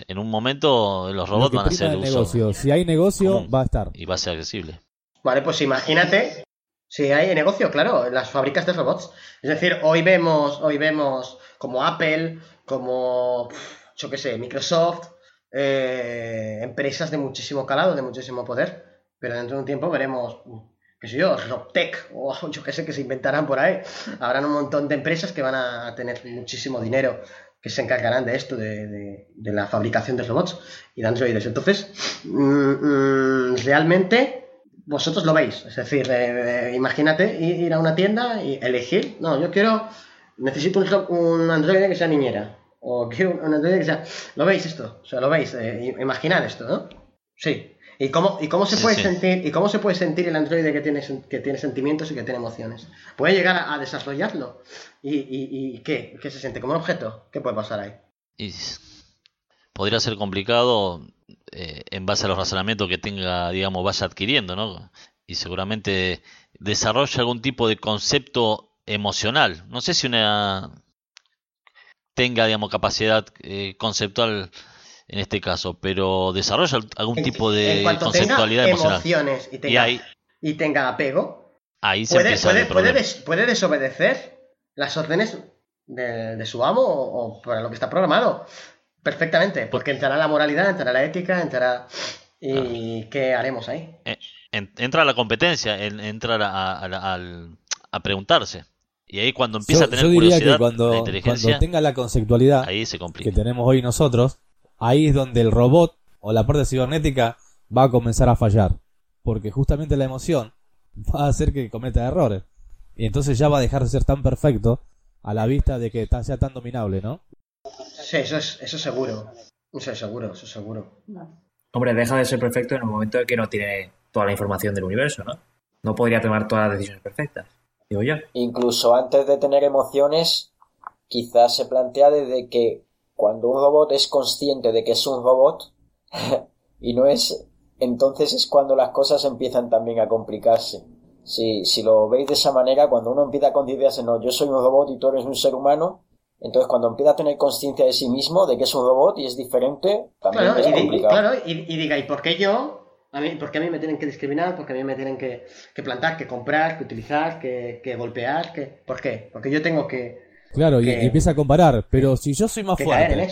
en un momento los robots van a ser el negocio. Si hay negocio, va a estar. Y va a ser accesible. Vale, pues imagínate si hay negocio, claro, las fábricas de robots. Es decir, hoy vemos, hoy vemos como Apple, como, yo qué sé, Microsoft, eh, empresas de muchísimo calado, de muchísimo poder. Pero dentro de un tiempo veremos, qué sé yo, Robtech o *laughs* yo qué sé, que se inventarán por ahí. Habrán un montón de empresas que van a tener muchísimo dinero que se encargarán de esto, de, la fabricación de robots y de androides. Entonces, mm, mm, realmente vosotros lo veis. Es decir, eh, imagínate ir a una tienda y elegir, no, yo quiero, necesito un, un androide que sea niñera. O *laughs* quiero un androide que sea... ¿Lo veis esto? O sea, lo veis, eh, imaginad esto, ¿no? Sí. ¿Y cómo, y cómo se puede sentir y cómo se puede sentir el androide que tiene, que tiene sentimientos y que tiene emociones? ¿Puede llegar a, desarrollarlo? ¿Y, y, qué? ¿Qué se siente? ¿Como un objeto? ¿Qué puede pasar ahí? Y podría ser complicado eh, en base a los razonamientos que tenga, digamos, vaya adquiriendo, ¿no? Y seguramente desarrolla algún tipo de concepto emocional. No sé si una tenga, digamos, capacidad eh, conceptual en este caso, pero desarrolla algún tipo de conceptualidad tenga emociones y tenga, y, tenga apego, ahí se puede, empieza puede, puede, desobedecer las órdenes de, su amo o, para lo que está programado. Perfectamente, porque entrará la moralidad, entrará la ética, entrará... ¿Y qué haremos ahí? Eh, entra la competencia, entrar a, preguntarse. Y ahí cuando empieza a tener yo diría que cuando, cuando tenga la conceptualidad ahí se que tenemos hoy nosotros, ahí es donde el robot o la parte cibernética va a comenzar a fallar. Porque justamente la emoción *laughs* va a hacer que cometa errores. Y entonces ya va a dejar de ser tan perfecto a la vista de que sea tan dominable, ¿no? Sí, eso es, eso seguro. Eso es seguro, eso es seguro. Hombre, deja de ser perfecto en el momento en que no tiene toda la información del universo, ¿no? No podría tomar todas las decisiones perfectas, digo yo. Incluso antes de tener emociones, quizás se plantea desde que cuando un robot es consciente de que es un robot *laughs* y no es, entonces es cuando las cosas empiezan también a complicarse. Si, si lo veis de esa manera, cuando uno empieza a concienciarse, no, yo soy un robot y tú eres un ser humano, entonces, cuando empieza a tener conciencia de sí mismo, de que es un robot y es diferente, también es y complicado. claro, y, diga, ¿y por qué yo? A mí, ¿Por qué a mí me tienen que discriminar? ¿Por qué a mí me tienen que, plantar, que comprar, que utilizar, que, golpear? Que... ¿Por qué? Porque yo tengo que... Claro, y empieza a comparar, pero si yo soy más fuerte,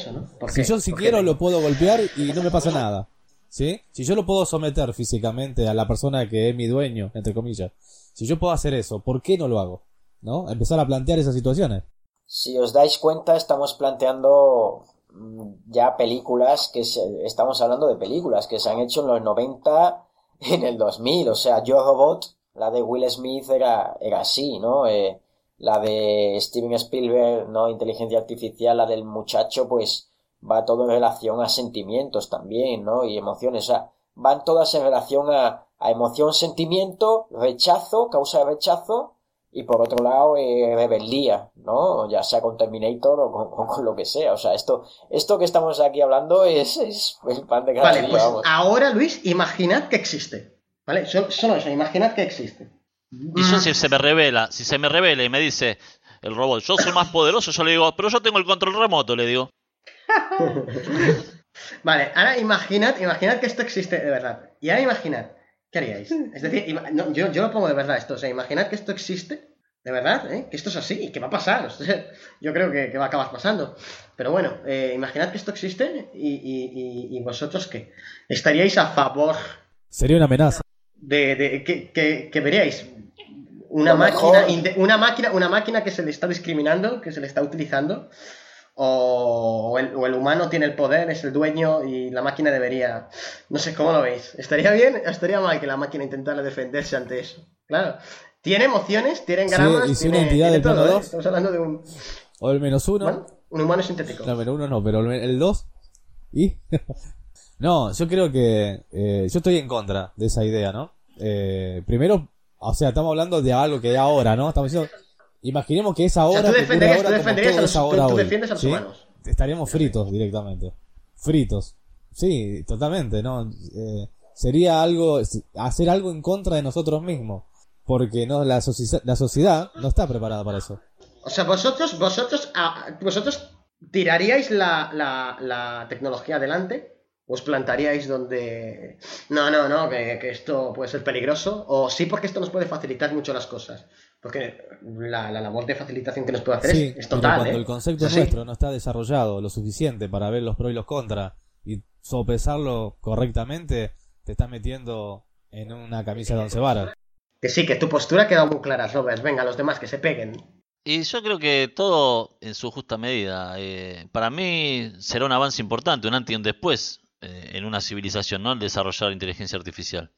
si yo si quiero lo puedo golpear y no me pasa nada, ¿sí? Si yo lo puedo someter físicamente a la persona que es mi dueño, entre comillas, si yo puedo hacer eso, ¿por qué no lo hago? ¿No? Empezar a plantear esas situaciones. Si os dais cuenta, estamos planteando mm, ya películas que estamos hablando de películas que se han hecho en los 90, *laughs* en el 2000. O sea, Yo Robot, la de Will Smith era, era así, ¿no? Eh, la de Steven Spielberg, ¿no? Inteligencia artificial, la del muchacho, pues va todo en relación a sentimientos también, ¿no? Y emociones. O sea, van todas en relación a, a emoción, sentimiento, rechazo, causa de rechazo y por otro lado eh, rebeldía, ¿no? Ya sea con Terminator o con, lo que sea. O sea, esto, esto que estamos aquí hablando es, es el pan de cada vale, pues ahora, Luis, imaginad que existe. ¿Vale? Solo, eso, imaginad que existe. Y yo si se me revela, si se me revela y me dice el robot, yo soy más poderoso, yo le digo, pero yo tengo el control remoto, le digo. *laughs* vale, ahora imaginad, imaginad que esto existe de verdad. Y ahora imaginad ¿Qué haríais? Es decir, yo, yo lo pongo de verdad esto. O sea, imaginad que esto existe, de verdad, ¿eh? que esto es así, que va a pasar. yo creo que, va a acabar pasando. Pero bueno, eh, imaginad que esto existe y, vosotros qué. ¿Estaríais a favor? Sería una amenaza. De, que, veríais una máquina, una máquina, una máquina que se le está discriminando, que se le está utilizando, o el, o el humano tiene el poder, es el dueño y la máquina debería... No sé, ¿cómo lo veis? ¿Estaría bien o estaría mal que la máquina intentara defenderse ante eso? Claro. Tiene emociones, tiene Sí, gramas, y si una tiene, entidad tiene del plano todo, ¿eh? dos- Estamos hablando de un, O el menos uno. bueno, un humano sintético. No, pero uno no, pero el- 2. ¿Y? *laughs* no, yo creo que. eh, yo estoy en contra de esa idea, ¿no? Eh, primero, o sea, estamos hablando de algo que es ahora, ¿no? Estamos diciendo. Imaginemos que es O ahora. sea, tú defenderías, tú todo a los, ahora tú, tú hoy, defiendes a los ¿sí? humanos. Estaríamos fritos directamente. Fritos. Sí, totalmente, ¿no? Eh, sería algo. Hacer algo en contra de nosotros mismos. Porque no la, soci- la sociedad no está preparada para eso. O sea, vosotros, vosotros, ah, vosotros tiraríais la, la, la tecnología adelante, os plantaríais donde... No, no, no, que, que esto puede ser peligroso, o sí porque esto nos puede facilitar mucho las cosas. Porque la, la labor de facilitación que nos puede hacer Sí, es, es pero total, cuando ¿eh? el concepto nuestro no está desarrollado lo suficiente para ver los pros y los contras y sopesarlo correctamente, te estás metiendo en una camisa de once varas. Que sí, que tu postura ha quedado muy clara, Robert. Venga, los demás que se peguen. Y yo creo que todo en su justa medida. Eh, para mí será un avance importante, un antes y un después eh, en una civilización, ¿no? El desarrollar inteligencia artificial.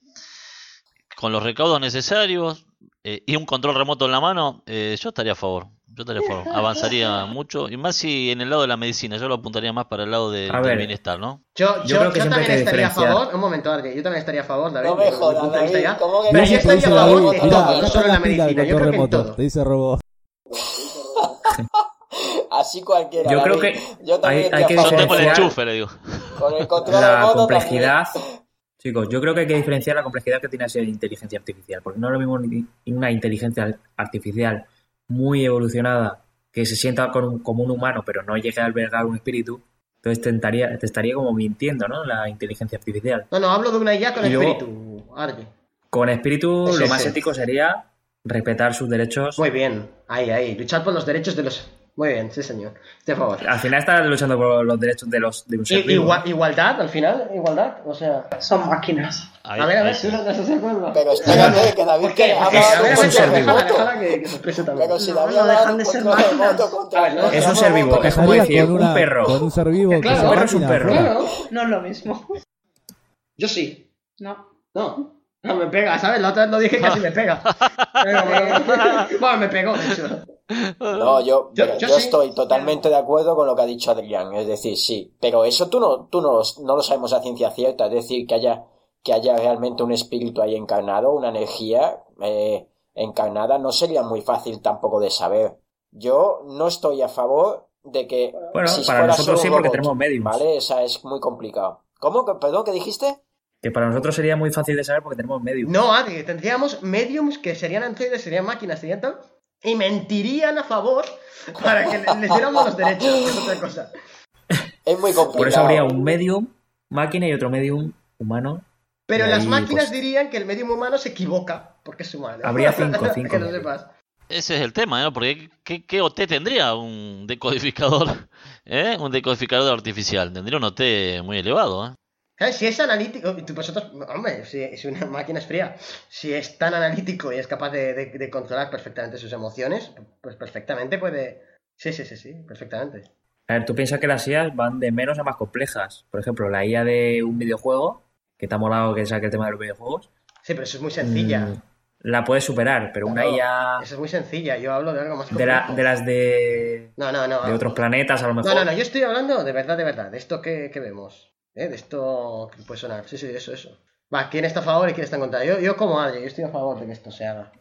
Con los recaudos necesarios eh, y un control remoto en la mano, eh, yo estaría a favor. Yo estaría a favor. *laughs* Avanzaría mucho. Y más si en el lado de la medicina, yo lo apuntaría más para el lado de- del ver. bienestar, ¿no? Yo, Yo yo, creo que yo también estaría a favor. Un momento, Adri, yo también estaría a favor, David. No me jodas, vista David. ¿cómo que no? yo estaría a favor de todo, no solo en la medicina. Yo creo que en todo. te dice robot. *laughs* Así cualquiera. Yo creo que Yo también hay- hay que Yo tengo el enchufe, le digo. Con el control la complejidad. también. Chicos, yo creo que hay que diferenciar la complejidad que tiene esa inteligencia artificial, porque no es lo mismo una inteligencia artificial muy evolucionada que se sienta con un- como un humano, pero no llegue a albergar un espíritu. Entonces te estaría, te estaría como mintiendo, ¿no? La inteligencia artificial. No, no, hablo de una IA con espíritu, Adri. Con espíritu, Sí, lo más sí. ético sería respetar sus derechos. Muy bien, ahí, ahí. Luchar por los derechos de los... Muy bien, sí, señor. A favor. Al final estás luchando por los derechos de los de un ser I- vivo. igua- igualdad, al final, igualdad. O sea, Son máquinas. Ahí- a ver, a ver, sí. no de acuerdo. Pero espérate, que David de a es un ser vivo. que, que. Pero si David no dejan de ser máquinas. Es un ser vivo, es como decir, un perro. un ser vivo que Claro, un perro es un perro. No es lo mismo. Yo sí. No. No. No me pega, ¿sabes? La otra vez lo dije y casi me pega. *laughs* Pero, *laughs* bueno, me pegó, de hecho. *laughs* No, yo, Yo- pero yo yo sí. estoy totalmente de acuerdo con lo que ha dicho Adrián. Es decir, sí, pero eso tú no, tú no, lo, no lo sabemos a ciencia cierta. Es decir, que haya, que haya realmente un espíritu ahí encarnado, una energía eh, encarnada, no sería muy fácil tampoco de saber. Yo no estoy a favor de que. Bueno, si para nosotros sí, porque robot, tenemos mediums. ¿Vale? Esa es muy complicado. ¿Cómo? ¿Perdón? ¿Qué dijiste? Que para nosotros sería muy fácil de saber porque tenemos medios. No, Adri, tendríamos mediums que serían androides, serían máquinas, serían tal, y mentirían a favor para que le- les diéramos los derechos, es otra cosa. Es muy complicado. Por eso habría un medium máquina y otro medium humano. Pero las ahí, máquinas pues, dirían que el medium humano se equivoca, porque es humano. Habría *laughs* cinco, cinco que mediums. sepas. Ese es el tema, ¿no? Porque ¿qué, qué OT tendría un decodificador? *laughs* ¿Eh? Un decodificador artificial. Tendría un OT muy elevado, ¿eh? ¿Sabes? Si es analítico, y tú, vosotros, hombre, si, si una máquina es fría, si es tan analítico y es capaz de, de- de controlar perfectamente sus emociones, pues perfectamente puede... Sí, sí, sí, sí, perfectamente. A ver, tú piensas que las IAs van de menos a más complejas. Por ejemplo, la IA de un videojuego, que te ha molado que saque el tema de los videojuegos, Sí, pero eso es muy sencilla. mm, la puedes superar, pero una IA Eso es muy sencilla, yo hablo de algo más de, la- complejo. de las de, No, no, no. de otros planetas, a lo mejor. No, no, no, yo estoy hablando de verdad, de verdad, de esto que, que vemos. ¿Eh? De esto que puede sonar. Sí, sí, eso, eso. Va, ¿quién está a favor y quién está en contra? Yo, yo como Adri, yo estoy a favor de que esto se haga.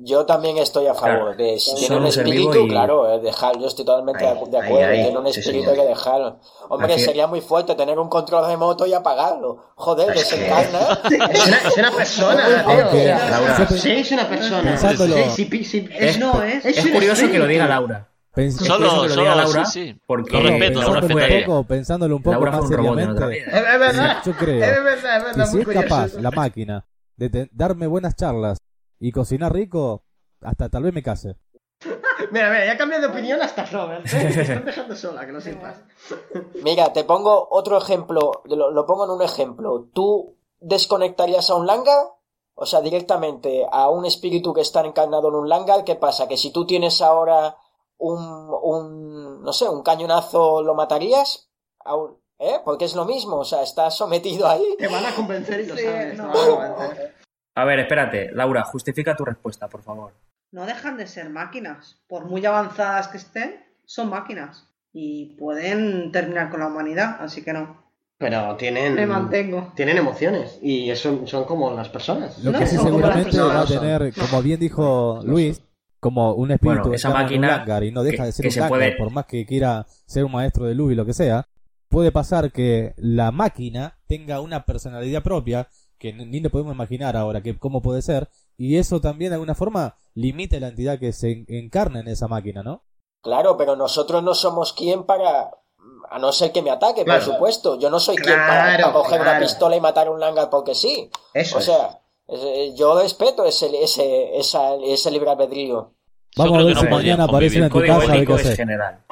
Yo también estoy a favor Claro. de si tiene un espíritu, y- claro, eh, dejar, yo estoy totalmente Ahí, de de ahí, acuerdo, ahí, tiene un sí, espíritu hay que dejarlo. Hombre, Así- sería muy fuerte tener un control remoto y apagarlo. Joder, desencarna. *laughs* Es una, es una persona, *laughs* tío. Laura, Sí, es una persona. Sí, sí, sí, sí, Es, no, es- es un curioso que lo diga. Laura. Pens- Solo- solo- Laura, sí, sí. porque Lo respeto, lo pensándolo, respetaría. un poco, pensándolo un poco Laura más robot seriamente. Es, verdad. Yo creo Es verdad, es verdad. que si es capaz la máquina de darme buenas charlas y cocinar rico, hasta tal vez me case. *laughs* Mira, mira, ya cambié de opinión hasta Robert. ¿eh? Te están dejando sola, que lo sepas. *laughs* Mira, te pongo otro ejemplo, lo, lo pongo en un ejemplo. ¿Tú desconectarías a un Langar? O sea, directamente a un espíritu que está encarnado en un Langar, ¿qué pasa? Que si tú tienes ahora un, un, no sé, un cañonazo lo matarías, ¿eh? Porque es lo mismo, o sea, estás sometido ahí. Te van a convencer y lo sabes. A ver, espérate, Laura, justifica tu respuesta, por favor. No dejan de ser máquinas. Por muy avanzadas que estén, son máquinas. Y pueden terminar con la humanidad, así que no. Pero tienen. Me mantengo. Tienen emociones. Y eso son como las personas. Lo que sí seguramente va a tener, como bien dijo Luis, como un espíritu esa máquina y no deja de ser un puede... por más que quiera ser un maestro de luz y lo que sea, puede pasar que la máquina tenga una personalidad propia que ni le podemos imaginar ahora que cómo puede ser y eso también de alguna forma limita la entidad que se encarna en esa máquina, ¿no? Claro, pero nosotros no somos quien para a no ser que me ataque, por supuesto. Yo no soy quien para, coger una pistola y matar a un langar porque sí. Eso o sea, eh, yo respeto ese, ese, ese libre albedrío. Vamos a ver si mañana aparece en tu casa. Es general.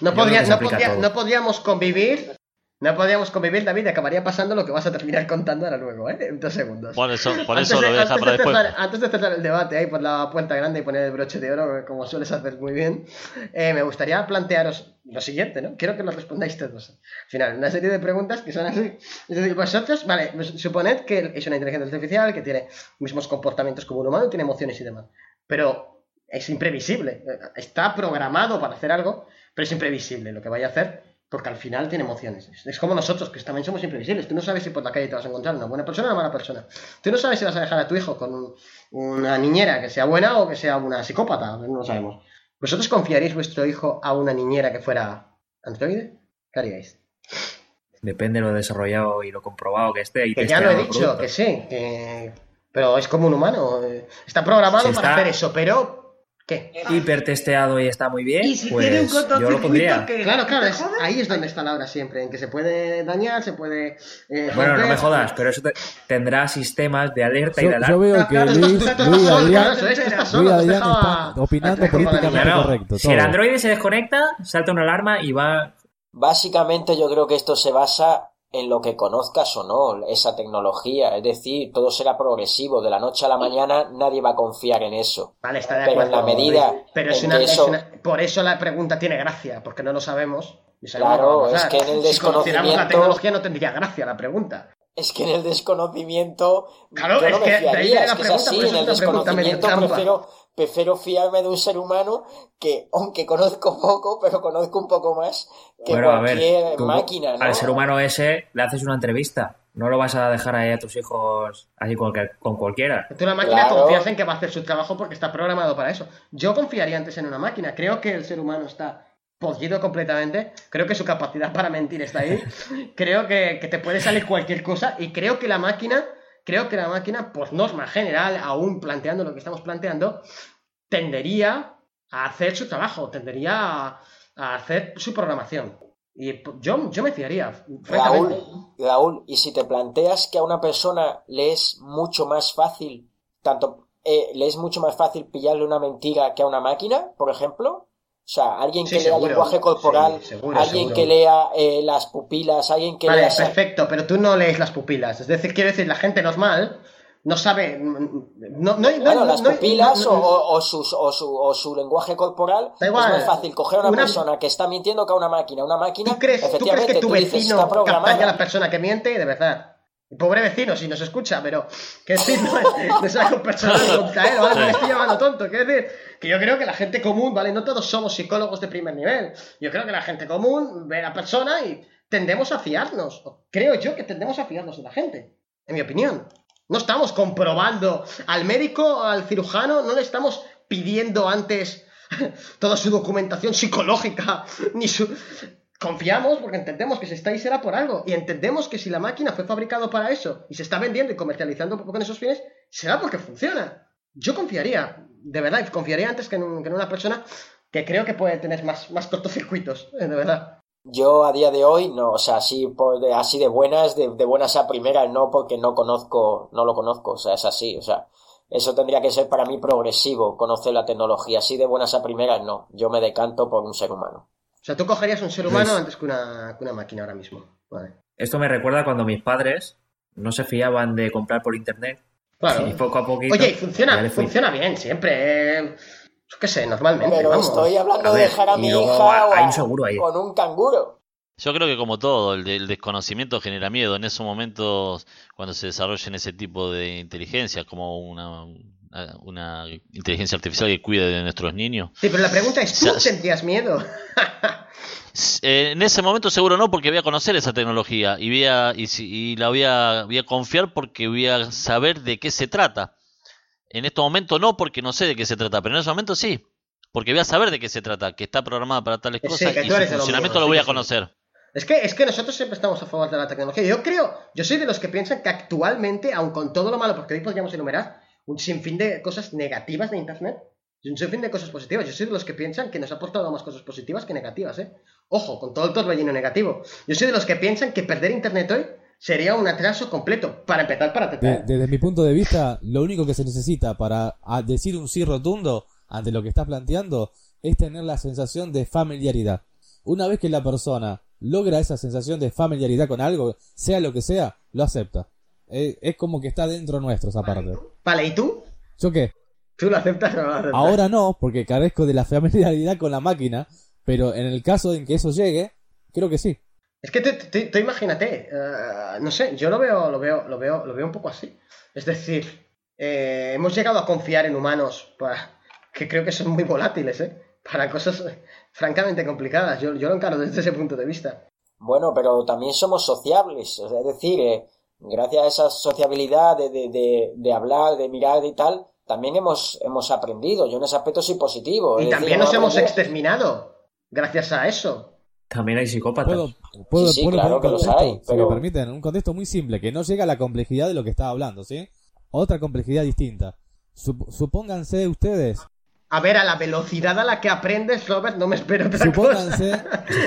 no, podría, no, podría, no podríamos convivir no podríamos convivir, David, acabaría pasando lo que vas a terminar contando ahora luego, ¿eh? En dos segundos. Por eso, por eso lo voy a dejar para después. antes de cerrar el debate ahí por la puerta grande y poner el broche de oro, como sueles hacer muy bien, eh, me gustaría plantearos lo siguiente, ¿no? Quiero que lo respondáis todos. Al final, una serie de preguntas que son así. Es decir, vosotros, vale, pues suponed que es una inteligencia artificial que tiene mismos comportamientos como un humano, tiene emociones y demás. Pero es imprevisible. Está programado para hacer algo, pero es imprevisible lo que vaya a hacer porque al final tiene emociones. Es como nosotros, que también somos imprevisibles. Tú no sabes si por la calle te vas a encontrar una buena persona o una mala persona. Tú no sabes si vas a dejar a tu hijo con una niñera que sea buena o que sea una psicópata. No lo sabemos. ¿Vosotros confiaríais vuestro hijo a una niñera que fuera androide? ¿Qué haríais? Depende de lo desarrollado y lo comprobado que esté. que ya lo he dicho, que sí. Pero es como un humano. Está programado para hacer eso, pero ¿Qué? Hipertesteado y está muy bien. ¿Y si pues tiene un yo lo pondría. Claro, claro, ahí es donde está la hora siempre, en que se puede dañar, se puede. Eh, bueno, no me jodas, pero eso tendrá sistemas de alerta y de alarma. Yo veo que Luis, Luis Adrián, está opinando políticamente correcto. Si el androide se desconecta, salta una alarma y va. Básicamente, yo creo que esto se basa en lo que conozcas o no esa tecnología. Es decir, todo será progresivo. De la noche a la mañana nadie va a confiar en eso. Vale, está de acuerdo. Pero en la medida. Pero es una, por eso la pregunta tiene gracia, porque no lo sabemos. claro, es que en el desconocimiento. Si la tecnología no tendría gracia la pregunta. Es que en el desconocimiento. Claro, yo no es, que de ahí la pregunta, es en el desconocimiento prefiero, prefiero fiarme de un ser humano que, aunque conozco poco, pero conozco un poco más que cualquier máquina. Al ser humano ese le haces una entrevista. No lo vas a dejar ahí a tus hijos así con, con cualquiera. Tú la máquina confías en que va a hacer su trabajo porque está programado para eso. Yo confiaría antes en una máquina. Creo que el ser humano está podrido completamente. Creo que su capacidad para mentir está ahí. *laughs* creo que, que te puede salir cualquier cosa y creo que la máquina creo que la máquina, por norma general, aún planteando lo que estamos planteando, tendería a hacer su trabajo, tendería a, hacer su programación. Y yo, yo me fiaría. Raúl, Raúl, y si te planteas que a una persona le es mucho más fácil, tanto eh, le es mucho más fácil pillarle una mentira que a una máquina, por ejemplo, sea, alguien que lea lenguaje corporal, alguien que lea eh, las pupilas, alguien que vale, lea... perfecto, pero tú no lees las pupilas. Es decir, quiero decir, la gente normal no sabe... No, no, bueno, las pupilas o, su, o, su, lenguaje corporal es más fácil coger a una, persona que está mintiendo que a una máquina. Una máquina, ¿Tú crees, efectivamente, ¿tú crees que tu vecino captaría a la persona que miente? De verdad. Pobre vecino, si nos escucha, pero que decir, no es, algo personal contra él, ¿vale? me estoy llamando tonto. Quiero decir que yo creo que la gente común, ¿vale? No todos somos psicólogos de primer nivel. Yo creo que la gente común ve a la persona y tendemos a fiarnos. Creo yo que tendemos a fiarnos de la gente, en mi opinión. No estamos comprobando al médico, al cirujano, no le estamos pidiendo antes *laughs* toda su documentación psicológica, ni su confiamos porque entendemos que si está ahí será por algo. Y entendemos que si la máquina fue fabricado para eso y se está vendiendo y comercializando con esos fines, será porque funciona. Yo confiaría, de verdad, confiaría antes que en, una persona que creo que puede tener más, más cortocircuitos, eh, de verdad. Yo a día de hoy no, o sea, así, de, así de buenas, de, de buenas a primeras no, porque no conozco, no lo conozco, o sea, es así, o sea, eso tendría que ser para mí progresivo, conocer la tecnología, así de buenas a primeras no, yo me decanto por un ser humano. O sea, tú cogerías un ser humano antes que una, máquina ahora mismo. Esto me recuerda cuando mis padres no se fiaban de comprar por internet. Claro. Y poco a poquito. Oye, funciona, funciona bien siempre. Eh. qué sé, normalmente. Pero vamos. estoy hablando A de dejar a mi hija o hay a- un seguro ahí. con un canguro. Yo creo que como todo, el, de- el desconocimiento genera miedo. En esos momentos, cuando se desarrollen ese tipo de inteligencia, como una, una inteligencia artificial que cuide de nuestros niños, Sí, pero la pregunta es, ¿tú O sea, sentías miedo? *laughs* Eh, en ese momento seguro no, porque voy a conocer esa tecnología y, voy a, y, la voy a, voy a confiar porque voy a saber de qué se trata. En este momento no, porque no sé de qué se trata, pero en ese momento sí, porque voy a saber de qué se trata, que está programada para tales Sí, cosas y su funcionamiento lo voy a conocer. Es que, es que nosotros siempre estamos a favor de la tecnología. Yo creo, yo soy de los que piensan que actualmente, aun con todo lo malo, porque hoy podríamos enumerar un sinfín de cosas negativas de Internet, y un sinfín de cosas positivas. Yo soy de los que piensan que nos ha aportado más cosas positivas que negativas, ¿eh? Ojo, con todo el torbellino negativo. Yo soy de los que piensan que perder Internet hoy sería un atraso completo. Para empezar, para tratar. desde mi punto de vista, lo único que se necesita para decir un sí rotundo ante lo que estás planteando es tener la sensación de familiaridad. Una vez que la persona logra esa sensación de familiaridad con algo, sea lo que sea, lo acepta. Eh, es como que está dentro nuestro esa parte. Vale, ¿y tú? ¿Yo qué? ¿Tú lo aceptas o no lo aceptas? Ahora no, porque carezco de la familiaridad con la máquina, pero en el caso en que eso llegue, creo que sí. Es que tú imagínate, eh, no sé, yo lo veo, lo veo, lo veo, lo veo un poco así. Es decir, eh, hemos llegado a confiar en humanos para, que creo que son muy volátiles, ¿eh? Para cosas eh, francamente complicadas. Yo, yo lo encaro desde ese punto de vista. Bueno, pero también somos sociables, es decir, eh, gracias a esa sociabilidad de, de, de, de hablar, de mirar y tal, también hemos, hemos aprendido. Yo en ese aspecto soy positivo. Y es decir, también nos hemos exterminado gracias a eso. También hay psicópatas. Puedo, puedo, Sí, sí, puedo claro que los hay, si pero- me permiten, un contexto muy simple, que no llega a la complejidad de lo que estaba hablando, ¿sí? Otra complejidad distinta. Sup- supónganse ustedes, A ver, a la velocidad a la que aprendes, Robert, no me espero otra cosa. supónganse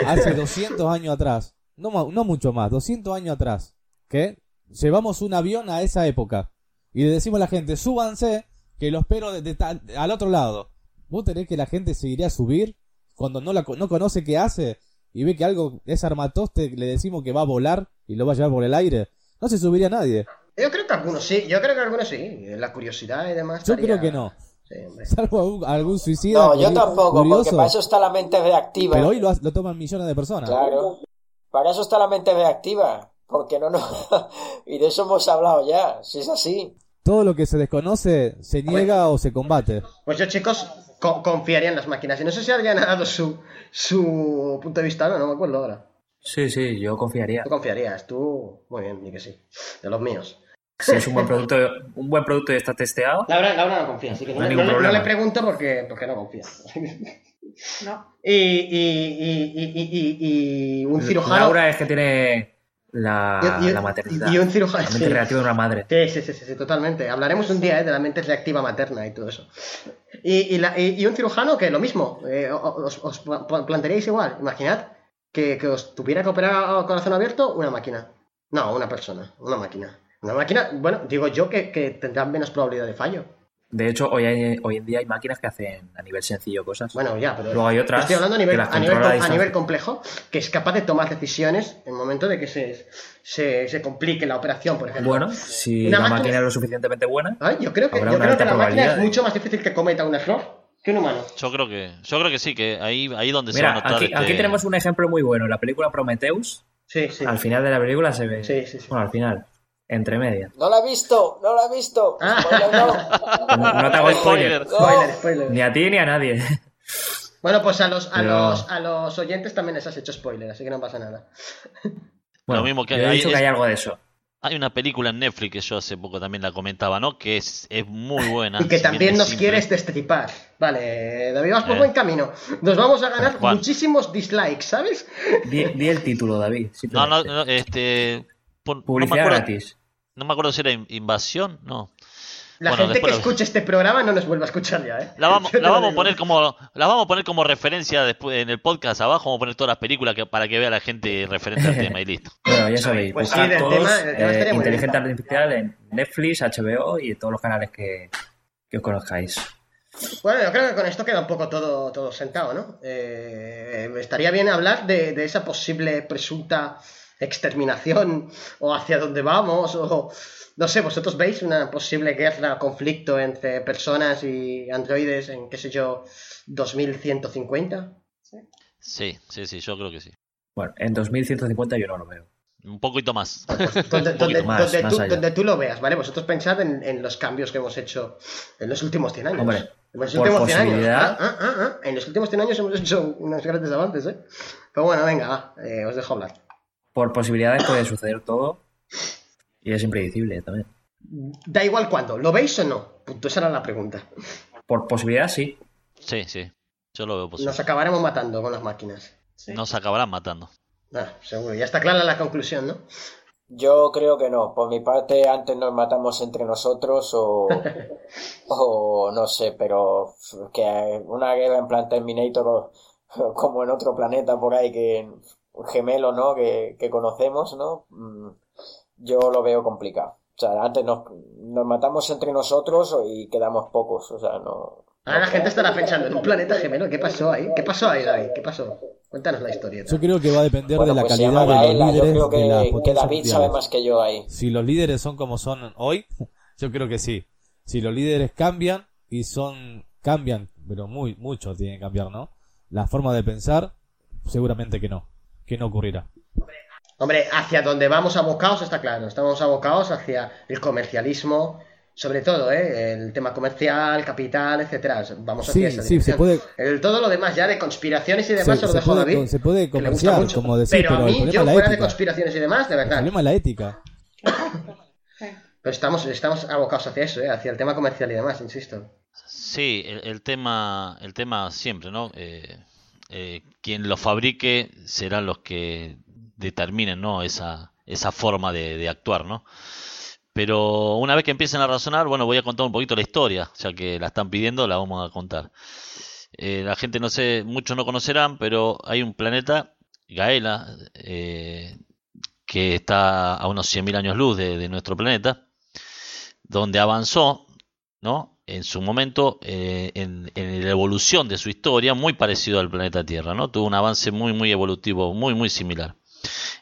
hace *laughs* 200 años atrás, no, ma- no mucho más, 200 años atrás, que llevamos un avión a esa época y le decimos a la gente, súbanse, que lo espero de, de tal- al otro lado. ¿Vos tenés que la gente se iría a subir cuando no, la, co- no conoce qué hace y ve que algo es armatoste, le decimos que va a volar y lo va a llevar por el aire? No se subiría nadie. Yo creo que algunos sí, yo creo que algunos sí. La curiosidad y demás. Yo estaría- creo que no. Sí. Salvo algún, algún suicida. No, yo tampoco, porque curioso, para eso está la mente reactiva. Pero hoy lo, ha- lo toman millones de personas. Claro. Para eso está la mente reactiva. Porque no, no. *laughs* y de eso hemos hablado ya. Si es así. Todo lo que se desconoce se niega o se combate. Pues yo, chicos, co- confiaría en las máquinas. Y no sé si alguien ha dado su, su punto de vista, no, no me acuerdo ahora. Sí, sí, yo confiaría. Tú confiarías, tú. Muy bien, di que sí. De los míos. Si es un buen producto, un buen producto y está testeado, Laura, Laura no confía, así que no, No hay le- ningún no no le pregunto porque, porque no confía. No. *laughs* y, y, y, y, y- y- y un cirujano. Laura es que tiene la, y- y- la maternidad. y un cirujano. La mente sí. reactiva de una madre. Sí, sí, sí, sí, sí, totalmente. Hablaremos un día ¿eh? de la mente reactiva materna y todo eso. Y, y, la- un cirujano que lo mismo, eh, os, os pla- plantearíais igual. Imaginad que, que os tuviera que operar a corazón abierto una máquina. No, una persona, una máquina. Una máquina, bueno, digo yo que, que tendrán menos probabilidad de fallo. De hecho, hoy, hay- hoy en día hay máquinas que hacen a nivel sencillo cosas. Bueno, ya, pero Luego hay otras estoy hablando a nivel, que las a nivel, controla a a distancia. nivel complejo, que es capaz de tomar decisiones en el momento de que se, se, se complique la operación, por ejemplo. Bueno, si Una la máquina- máquina es lo suficientemente buena, Ay, yo creo que, yo creo que la máquina es mucho más difícil que cometa un error que un humano. Yo creo que, yo creo que sí, que ahí, ahí donde se va a Mira, notar aquí, este- aquí tenemos un ejemplo muy bueno. La película Prometheus, Sí, sí. al final de la película se ve. Sí, sí, sí. Bueno, al final, entre medias. No la he visto, no la he visto. Ah. Spoiler, *laughs* no. No, te hago spoiler. Spoiler. Spoiler, spoiler. Ni a ti ni a nadie. *laughs* Bueno, pues a los, a, Pero- los, a los oyentes también les has hecho spoiler, así que no pasa nada. Bueno, Lo mismo que yo he hay- que hay algo de eso. Hay una película en Netflix que yo hace poco también la comentaba, ¿no? Que es, es muy buena. *laughs* Y que si también nos simple. quieres destripar. Vale, David, vas por Eh. buen camino. Nos vamos a ganar muchísimos dislikes, ¿sabes? Di, di el título, David. No, no, no, este... no me Publicidad acuerdo- gratis. No me acuerdo si era in- invasión, no. La Bueno, gente que lo- escuche este programa no nos vuelve a escuchar ya, ¿eh? La vamos, *laughs* la a poner como, la vamos a poner como referencia después en el podcast abajo, vamos a poner todas las películas que, para que vea la gente referente al tema y listo. *laughs* Bueno, ya sabéis, Pues sí, buscad del todos tema- eh, bien. Artificial en Netflix, HBO y todos los canales que, que os conozcáis. Bueno, yo creo que con esto queda un poco todo, todo sentado, ¿no? Eh, estaría bien hablar de, de esa posible presunta exterminación o hacia dónde vamos o no sé, vosotros veis una posible guerra, conflicto entre personas y androides en qué sé yo 2150? Sí, sí, sí, yo creo que sí. Bueno, en 2150 yo no lo veo. Un poquito más. *laughs* Pues, donde, tú, lo veas, ¿vale? Vosotros pensad en, los cambios que hemos hecho en los últimos 100 años. Hombre, en los últimos 100 años. Ah, ah, ah, en los últimos 100 años hemos hecho unos grandes avances, ¿eh? Pero bueno, venga, eh, os dejo hablar. Por posibilidades puede suceder todo y es impredecible también. Da igual cuándo, ¿lo veis o no? Punto, esa era la pregunta. Por posibilidad, sí. Sí, sí. Yo lo veo posible. Nos acabaremos matando con las máquinas. Nos acabarán matando. Ah, seguro. Ya está clara la conclusión, ¿no? Yo creo que no. Por mi parte, antes nos matamos entre nosotros o, *laughs* o no sé, pero que una guerra en plan Terminator como en otro planeta por ahí que gemelo, ¿no? Que, que conocemos, ¿no? Mm, yo lo veo complicado. O sea, antes nos, nos matamos entre nosotros y quedamos pocos. O sea, no. Ahora la gente estará pensando en un planeta gemelo. ¿Qué pasó ahí? ¿Qué pasó ahí, David? ¿Qué pasó? Cuéntanos la historia. Yo creo que va a depender de la pues calidad de los líderes. Yo creo que, que David sabe más que yo ahí. Si los líderes son como son hoy, yo creo que sí. Si los líderes cambian y son cambian, pero muy mucho tienen que cambiar, ¿no? La forma de pensar, seguramente que no, que no ocurrirá. Hombre, hacia donde vamos abocados está claro. Estamos abocados hacia el comercialismo, sobre todo, ¿eh? el tema comercial, capital, etcétera. Vamos hacia esa sí, se puede... el, todo lo demás ya de conspiraciones y demás se, lo dejo a David. Se puede comerciar, como decir, pero, a mí, yo fuera de conspiraciones y demás, de verdad. El problema es la ética. pero estamos, estamos abocados hacia eso, ¿eh? hacia el tema comercial y demás, insisto. Sí, el, tema, el tema siempre, ¿no? Eh, eh, quien lo fabrique serán los que determinen. Esa, forma de, de actuar, ¿no? Pero una vez que empiecen a razonar, bueno, voy a contar un poquito la historia, ya que la están pidiendo, la vamos a contar. Eh, la gente no sé, muchos no conocerán, pero hay un planeta, Gaela, eh, que está a unos 100.000 años luz de, nuestro planeta, donde avanzó, ¿no? En su momento, eh, en, en, la evolución de su historia, muy parecido al planeta Tierra, ¿no? Tuvo un avance muy, muy evolutivo, muy, muy similar.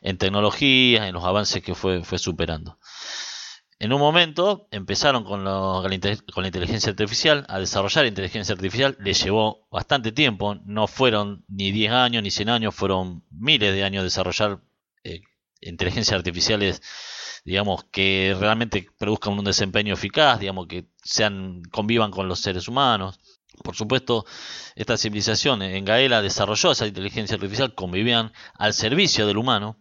En tecnología, en los avances que fue, fue superando. En un momento empezaron con, con, la inteligencia artificial, a desarrollar inteligencia artificial, les llevó bastante tiempo, no fueron ni 10 años ni 100 años, fueron miles de años desarrollar eh, inteligencias artificiales, digamos, que realmente produzcan un desempeño eficaz, digamos, que sean, convivan con los seres humanos. Por supuesto, esta civilización en Gaela desarrolló esa inteligencia artificial, convivían al servicio del humano,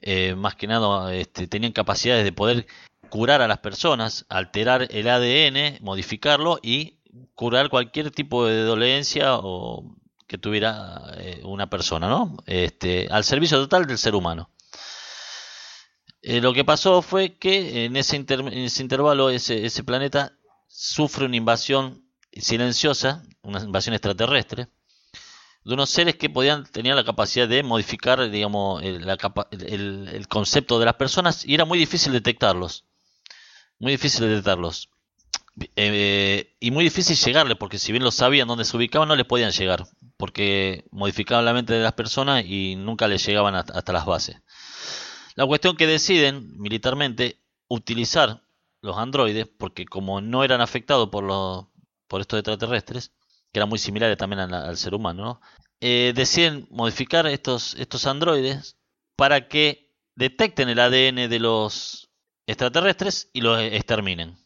eh, más que nada este, tenían capacidades de poder curar a las personas, alterar el ADN, modificarlo y curar cualquier tipo de dolencia o que tuviera eh, una persona, ¿no? Este, al servicio total del ser humano. Eh, lo que pasó fue que en ese, intervalo ese, ese planeta sufre una invasión silenciosa, una invasión extraterrestre, de unos seres que podían tener la capacidad de modificar, digamos, el, el, concepto de las personas y era muy difícil detectarlos muy difícil detectarlos. Eh, y muy difícil llegarle, porque si bien lo sabían dónde se ubicaban, no les podían llegar, porque modificaban la mente de las personas y nunca les llegaban hasta, las bases. La cuestión que deciden militarmente utilizar los androides, porque como no eran afectados por, los, por estos extraterrestres, que eran muy similares también al, ser humano, eh, deciden modificar estos, estos androides para que detecten el ADN de los extraterrestres y los exterminen.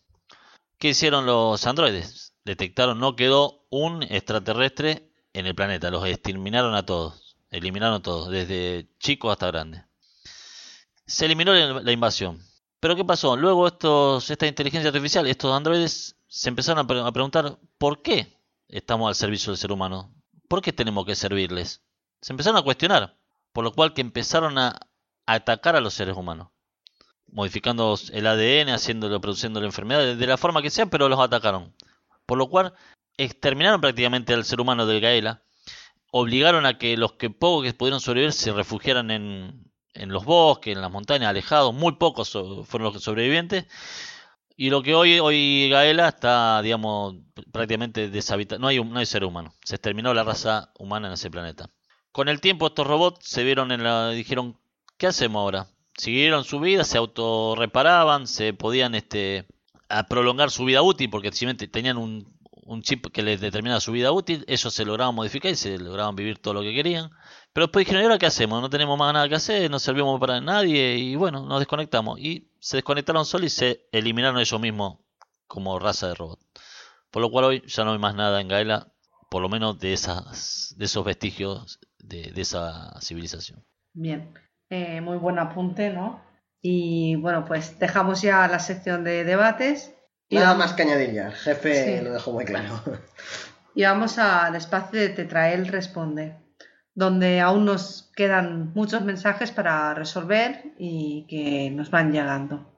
¿Qué hicieron los androides? Detectaron, no quedó un extraterrestre en el planeta, los exterminaron a todos, eliminaron a todos, desde chicos hasta grandes. Se eliminó la invasión. Pero ¿qué pasó? Luego estos, esta inteligencia artificial, estos androides, se empezaron a, preguntar ¿por qué estamos al servicio del ser humano? ¿Por qué tenemos que servirles? Se empezaron a cuestionar, por lo cual que empezaron a atacar a los seres humanos modificando el ADN, haciéndolo, produciendo la enfermedad, de la forma que sea, pero los atacaron. Por lo cual, exterminaron prácticamente al ser humano del Gaela, obligaron a que los que pocos que pudieron sobrevivir se refugiaran en, en los bosques, en las montañas, alejados, muy pocos fueron los sobrevivientes. Y lo que hoy, hoy Gaela está, digamos, prácticamente deshabitado. No hay, no hay ser humano. Se exterminó la raza humana en ese planeta. Con el tiempo estos robots se vieron en la, dijeron, ¿qué hacemos ahora? Siguieron su vida, se autorreparaban, se podían este, a prolongar su vida útil, porque simplemente tenían un, un chip que les determinaba su vida útil, ellos se lograban modificar y se lograban vivir todo lo que querían. Pero después dijeron, ¿y ahora qué hacemos? No tenemos más nada que hacer, no servimos para nadie y bueno, nos desconectamos. Y se desconectaron solo y se eliminaron ellos mismos como raza de robot. Por lo cual hoy ya no hay más nada en Gaela, por lo menos de, esas, de esos vestigios de, esa civilización. Bien, eh, muy buen apunte, ¿no? Y bueno, pues dejamos ya la sección de debates Nada más que añadir ya, el jefe lo dejó muy claro. Y vamos al espacio de Tetrael Responde, donde aún nos quedan muchos mensajes para resolver y que nos van llegando.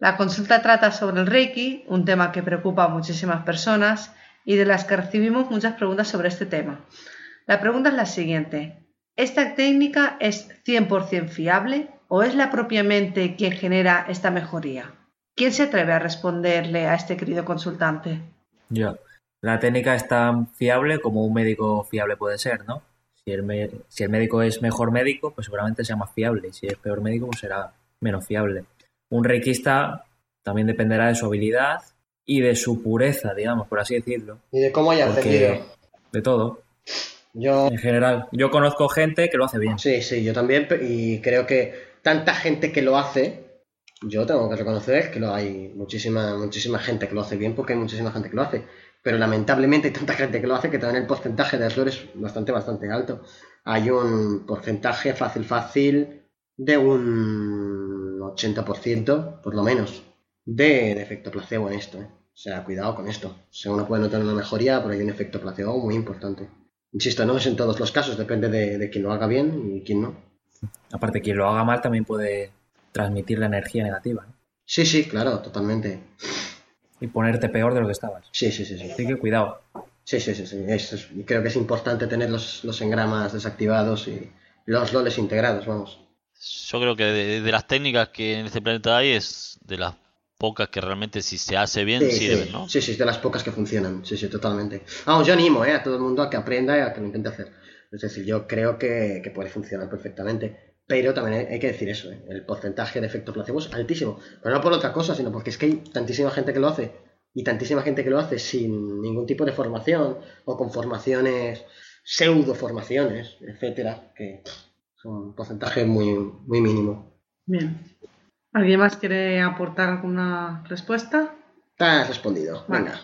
La consulta trata sobre el Reiki, un tema que preocupa a muchísimas personas y de las que recibimos muchas preguntas sobre este tema. La pregunta es la siguiente. ¿Esta técnica es 100% fiable o es la propia mente quien genera esta mejoría? ¿Quién se atreve a responderle a este querido consultante? Yo. La técnica es tan fiable como un médico fiable puede ser, ¿no? Si el, si el médico es mejor médico, pues seguramente sea más fiable. Y si es peor médico, pues será menos fiable. Un reikista también dependerá de su habilidad y de su pureza, digamos, por así decirlo. Y de cómo haya aprendido. De todo. Yo... En general, yo conozco gente que lo hace bien. Sí, sí, yo también, y creo que tanta gente que lo hace, yo tengo que reconocer que hay muchísima, muchísima gente que lo hace bien porque hay muchísima gente que lo hace. Pero lamentablemente hay tanta gente que lo hace que también el porcentaje de errores es bastante, bastante alto. Hay un porcentaje fácil, fácil de un 80%, por lo menos de, efecto placebo en esto. ¿eh? O sea, cuidado con esto. O sea, uno puede notar una mejoría, pero hay un efecto placebo muy importante. Insisto, no es en todos los casos, depende de, de quien lo haga bien y quién no. Aparte, quien lo haga mal también puede transmitir la energía negativa. Sí, sí, claro, totalmente. Y ponerte peor de lo que estabas. Sí, sí, sí. sí. Así que cuidado. Sí, sí, sí. sí. creo que es importante tener los, los engramas desactivados y los loles integrados, vamos. Yo creo que de, las técnicas que en este planeta hay es de las pocas que realmente si se hace bien sirven, ¿no? Sí, sí, de las pocas que funcionan, sí, sí, totalmente. Vamos, yo animo ¿eh? a todo el mundo a que aprenda y a que lo intente hacer. Es decir, yo creo que, puede funcionar perfectamente. Pero también hay, que decir eso, ¿eh? el porcentaje de efecto placebo es altísimo. Pero no por otra cosa, sino porque es que hay tantísima gente que lo hace y tantísima gente que lo hace sin ningún tipo de formación o con formaciones, pseudo formaciones, etcétera, que son un porcentaje muy, muy mínimo. Bien. ¿Alguien más quiere aportar alguna respuesta? Has respondido. Venga.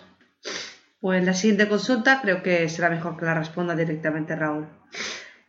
Pues la siguiente consulta creo que será mejor que la responda directamente Raúl.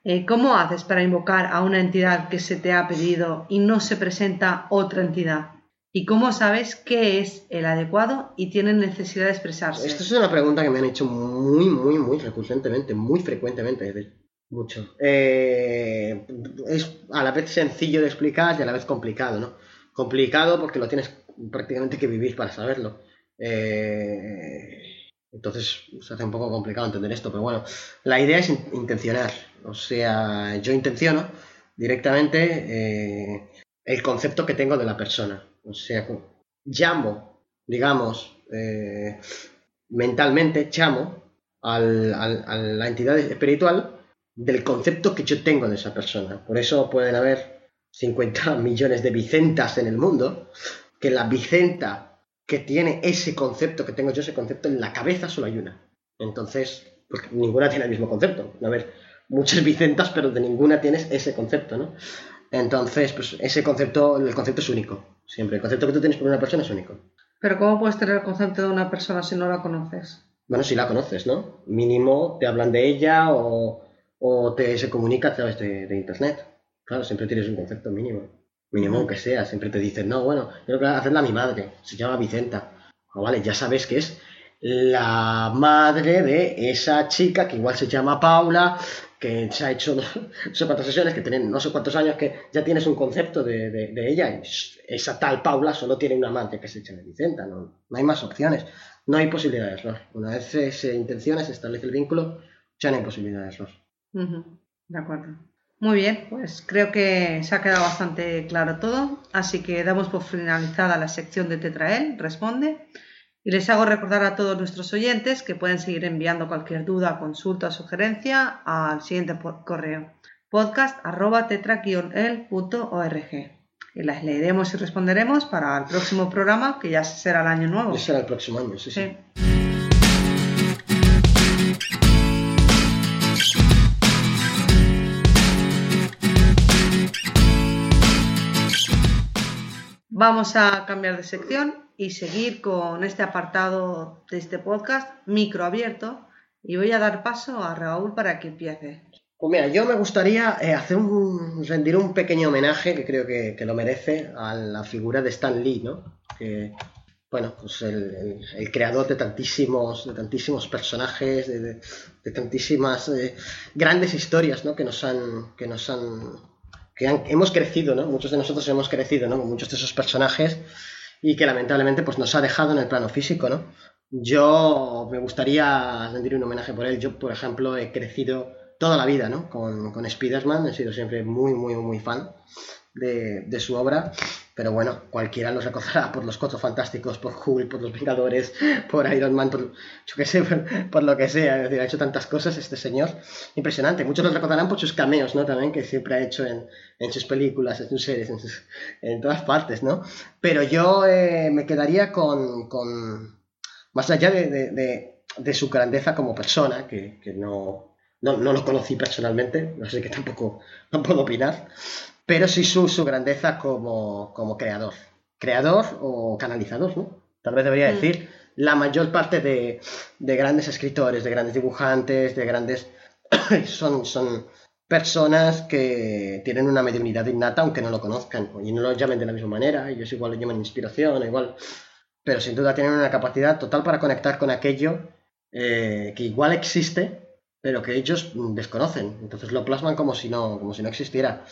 Eh, ¿Cómo haces para invocar a una entidad que se te ha pedido y no se presenta otra entidad? ¿Y cómo sabes qué es el adecuado y tiene necesidad de expresarse? Esta es una pregunta que me han hecho muy, muy, muy recurrentemente, muy frecuentemente, mucho. Eh, es a la vez sencillo de explicar y a la vez complicado, ¿no? complicado porque lo tienes prácticamente que vivir para saberlo. Eh, entonces se hace un poco complicado entender esto, pero bueno, la idea es intencionar. O sea, yo intenciono directamente eh, el concepto que tengo de la persona. O sea, llamo, digamos, eh, mentalmente, llamo a la entidad espiritual del concepto que yo tengo de esa persona. Por eso pueden haber 50 millones de Vicentas en el mundo, que la Vicenta que tiene ese concepto que tengo yo, ese concepto en la cabeza, solo hay una. Entonces, porque ninguna tiene el mismo concepto. A ver, muchas Vicentas, pero de ninguna tienes ese concepto, ¿no? Entonces, pues ese concepto, el concepto es único. Siempre, el concepto que tú tienes por una persona es único. Pero ¿cómo puedes tener el concepto de una persona si no la conoces? Bueno, si la conoces, ¿no? Mínimo te hablan de ella o, te se comunica a través de Internet. Claro, siempre tienes un concepto mínimo. Mínimo aunque sea. Siempre te dicen, no, bueno, yo quiero hacerla a mi madre. Se llama Vicenta. Ah, vale, ya sabes que es la madre de esa chica que igual se llama Paula, que se ha hecho *laughs* no sé cuántas sesiones, que tienen no sé cuántos años, que ya tienes un concepto de, ella. Y esa tal Paula solo tiene una madre que se llama Vicenta. No, no hay más opciones. No hay posibilidades, ¿no? Una vez se intenciona, se establece el vínculo, ya no hay posibilidades, ¿no? De acuerdo. Muy bien, pues creo que se ha quedado bastante claro todo, así que damos por finalizada la sección de Tetrael, responde, y les hago recordar a todos nuestros oyentes que pueden seguir enviando cualquier duda, consulta o sugerencia al siguiente correo podcast.tetra-el.org y las leeremos y responderemos para el próximo programa que ya será el año nuevo. Ya será el próximo año, sí. sí. Vamos a cambiar de sección y seguir con este apartado de este podcast, micro abierto, y voy a dar paso a Raúl para que empiece. Pues mira, yo me gustaría eh, hacer un, rendir un pequeño homenaje, que creo que, lo merece, a la figura de Stan Lee, ¿no? Que, bueno, pues el, creador de tantísimos, de tantísimos personajes, de, tantísimas eh, grandes historias, ¿no? Que nos han, que nos han que hemos crecido, ¿no? Muchos de nosotros hemos crecido, ¿no? Con muchos de esos personajes y que lamentablemente pues nos ha dejado en el plano físico, ¿no? Yo me gustaría rendir un homenaje por él. Yo, por ejemplo, he crecido toda la vida, ¿no? Con, con Spider-Man, he sido siempre muy, muy, muy fan de, su obra, pero bueno, cualquiera los reconocerá por los Cuatro Fantásticos, por Hulk, por los Vengadores, por Iron Man, por, yo qué sé, por, lo que sea, ha hecho tantas cosas este señor, impresionante, muchos los recordarán por sus cameos, ¿no? También que siempre ha hecho en, sus películas, en sus series, en, todas partes, ¿no? Pero yo eh, me quedaría con, con, más allá de, de, su grandeza como persona, que, que no, no, no, lo conocí personalmente, no sé que tampoco no puedo opinar, pero sí su, su grandeza como, como, creador. Creador o canalizador, ¿no? Tal vez debería mm. decir la mayor parte de, de, grandes escritores, de grandes dibujantes, de grandes... *coughs* son, son personas que tienen una mediunidad innata aunque no lo conozcan y no lo llamen de la misma manera, ellos igual lo llaman inspiración, igual... Pero sin duda tienen una capacidad total para conectar con aquello eh, que igual existe, pero que ellos desconocen. Entonces lo plasman como si no, como si no existiera.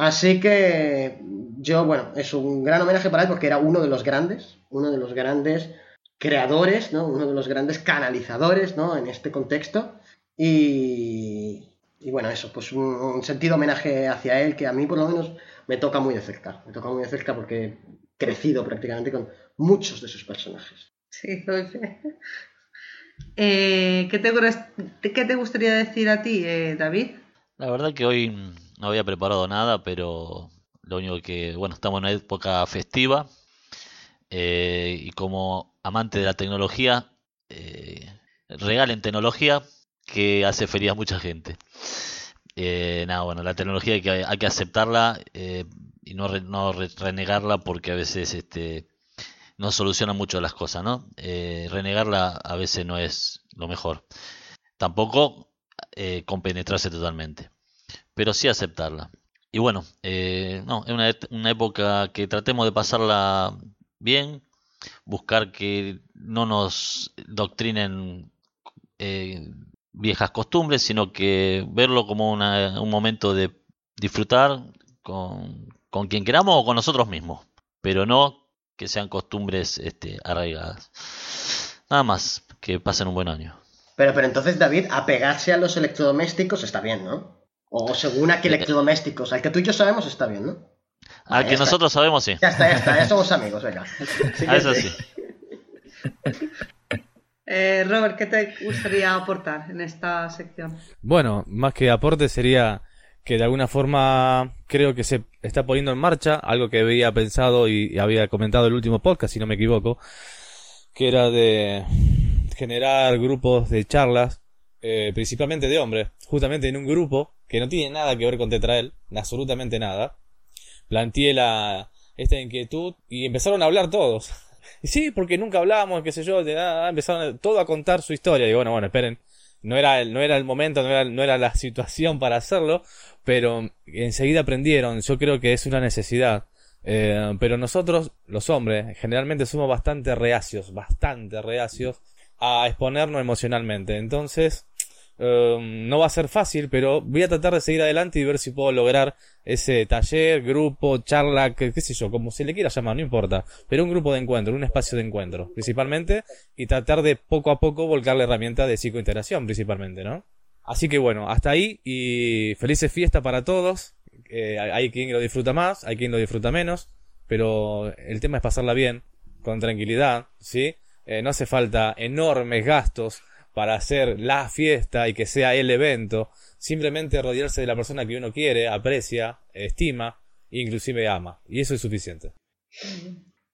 Así que yo, bueno, es un gran homenaje para él porque era uno de los grandes, uno de los grandes creadores, ¿no? Uno de los grandes canalizadores, ¿no? En este contexto. Y, bueno, eso, pues un, sentido homenaje hacia él que a mí por lo menos me toca muy de cerca. Me toca muy de cerca porque he crecido prácticamente con muchos de sus personajes. Sí, eh, ¿qué, te, ¿Qué te gustaría decir a ti, eh, David? La verdad que hoy no había preparado nada, pero lo único que, bueno, estamos en una época festiva eh, y como amante de la tecnología, eh, regalen tecnología que hace feliz a mucha gente. Eh, nada, bueno, la tecnología hay que, hay que aceptarla eh, y no, no renegarla porque a veces este, no soluciona mucho las cosas, ¿no? renegarla a veces no es lo mejor. Tampoco compenetrarse totalmente pero sí aceptarla. Y bueno, eh, no, es una, una, época que tratemos de pasarla bien, buscar que no nos doctrinen eh, viejas costumbres, sino que verlo como una, un momento de disfrutar con, con, quien queramos o con nosotros mismos, pero no que sean costumbres este, arraigadas. Nada más, que pasen un buen año. Pero, pero entonces, David, apegarse a los electrodomésticos está bien, ¿no? O según a qué electrodomésticos. Al que tú y yo sabemos está bien, ¿no? Al que nosotros sabemos, sí. Ya está, ya está, ya somos amigos, venga. *laughs* a eso sí. *laughs* Eh, Robert, ¿qué te gustaría aportar en esta sección? Bueno, más que aporte sería que de alguna forma creo que se está poniendo en marcha algo que había pensado y había comentado el último podcast, si no me equivoco, que era de generar grupos de charlas, eh, principalmente de hombres, justamente en un grupo que no tiene nada que ver con Tetrael, absolutamente nada, planteé la, esta inquietud y empezaron a hablar todos. *laughs* Y sí, porque nunca hablamos, qué sé yo, de nada, empezaron todo a contar su historia. Y bueno, bueno, esperen, no era el, no era el momento, no era, no era la situación para hacerlo, pero enseguida aprendieron, yo creo que es una necesidad. Eh, pero nosotros, los hombres, generalmente somos bastante reacios, bastante reacios a exponernos emocionalmente. Entonces, Em, no va a ser fácil, pero voy a tratar de seguir adelante y ver si puedo lograr ese taller, grupo, charla, qué, sé yo, como se le quiera llamar, no importa. Pero un grupo de encuentro, un espacio de encuentro, principalmente, y tratar de poco a poco volcar la herramienta de psicointegración, principalmente, ¿no? Así que bueno, hasta ahí y felices fiestas para todos. Eh, hay quien lo disfruta más, hay quien lo disfruta menos, pero el tema es pasarla bien, con tranquilidad, ¿sí? Eh, no hace falta enormes gastos para hacer la fiesta y que sea el evento. Simplemente rodearse de la persona que uno quiere, aprecia, estima, inclusive ama. Y eso es suficiente.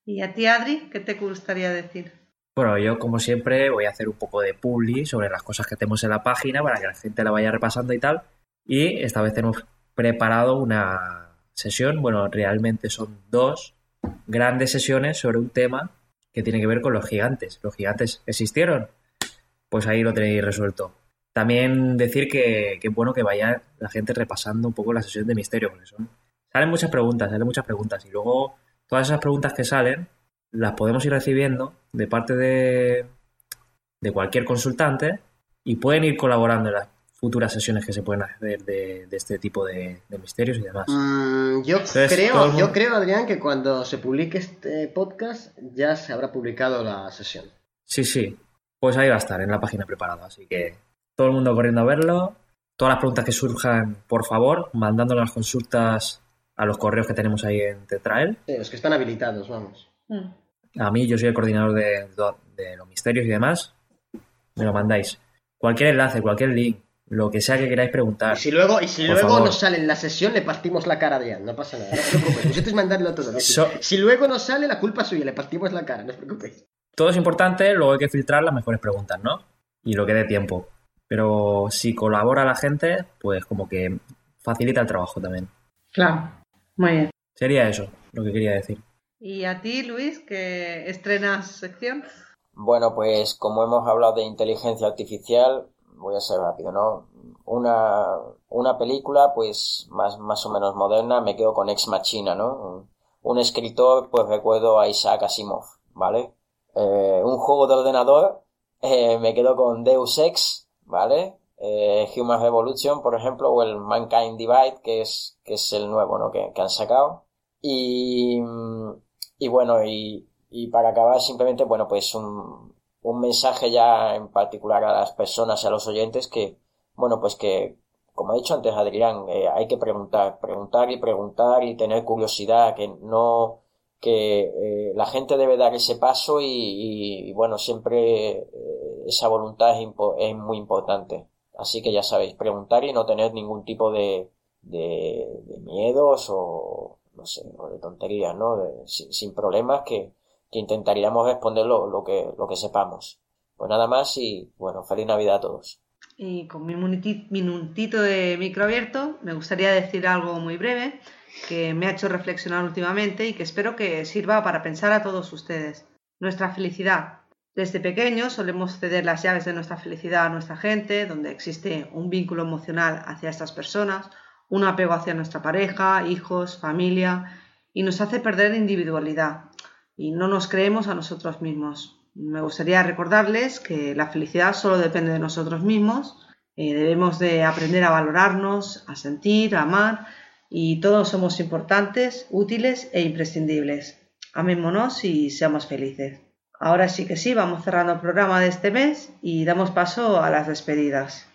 ¿Y a ti, Adri, qué te gustaría decir? Bueno, yo como siempre voy a hacer un poco de publi sobre las cosas que tenemos en la página para que la gente la vaya repasando y tal. Y esta vez hemos preparado una sesión, bueno, realmente son dos grandes sesiones sobre un tema que tiene que ver con los gigantes. ¿Los gigantes existieron? Pues ahí lo tenéis resuelto. También decir que, es bueno que vaya la gente repasando un poco la sesión de misterio, porque son, salen muchas preguntas, salen muchas preguntas, y luego todas esas preguntas que salen las podemos ir recibiendo de parte de, de cualquier consultante y pueden ir colaborando en las futuras sesiones que se pueden hacer de, este tipo de, misterios y demás. Mm, yo, creo, yo creo, Adrián, que cuando se publique este podcast ya se habrá publicado la sesión. Sí, sí. Pues ahí va a estar, en la página preparada. Así que todo el mundo corriendo a verlo. Todas las preguntas que surjan, por favor, mandando las consultas a los correos que tenemos ahí en Tetrael. Sí, los que están habilitados, vamos. Mm. A mí, yo soy el coordinador de, de los misterios y demás. Me lo mandáis. Cualquier enlace, cualquier link, lo que sea que queráis preguntar. Y si luego, y si luego nos sale en la sesión, le partimos la cara a Adrián, no pasa nada, no os preocupéis. Vosotros mandadlo todo. *laughs* Si luego nos sale, la culpa es suya, le partimos la cara, no os preocupéis. Todo es importante, luego hay que filtrar las mejores preguntas, ¿no? Y lo que dé tiempo. Pero si colabora la gente, pues como que facilita el trabajo también. Claro, muy bien. Sería eso lo que quería decir. ¿Y a ti, Luis, que estrenas sección? Bueno, pues como hemos hablado de inteligencia artificial, voy a ser rápido, ¿no? Una, una película, pues, más, más o menos moderna, me quedo con Ex Machina, ¿no? Un escritor, pues recuerdo a Isaac Asimov, ¿vale? Eh, un juego de ordenador, eh, me quedo con Deus Ex, ¿vale? Eh, Human Revolution, por ejemplo, o el Mankind Divide, que es, que es el nuevo, ¿no? Que, han sacado. Y, y bueno, y, y para acabar simplemente, bueno, pues un, un mensaje ya en particular a las personas a los oyentes que, bueno, pues que, como ha dicho antes Adrián, hay que preguntar, preguntar y preguntar y tener curiosidad, que no, que eh, la gente debe dar ese paso y, bueno, siempre eh, esa voluntad es, muy importante. Así que ya sabéis, preguntar y no tener ningún tipo de, de, miedos o, no sé, o de tonterías, ¿no? sin problemas que, intentaríamos responder lo, que, lo que sepamos. Pues nada más y bueno, feliz Navidad a todos. Y con mi minutito de micro abierto, me gustaría decir algo muy breve que me ha hecho reflexionar últimamente y que espero que sirva para pensar a todos ustedes. Nuestra felicidad. Desde pequeños solemos ceder las llaves de nuestra felicidad a nuestra gente, donde existe un vínculo emocional hacia estas personas, un apego hacia nuestra pareja, hijos, familia, y nos hace perder individualidad y no nos creemos a nosotros mismos. Me gustaría recordarles que la felicidad solo depende de nosotros mismos. Eh, debemos de aprender a valorarnos, a sentir, a amar y todos somos importantes, útiles e imprescindibles. Amémonos y seamos felices. Ahora sí que sí, vamos cerrando el programa de este mes y damos paso a las despedidas.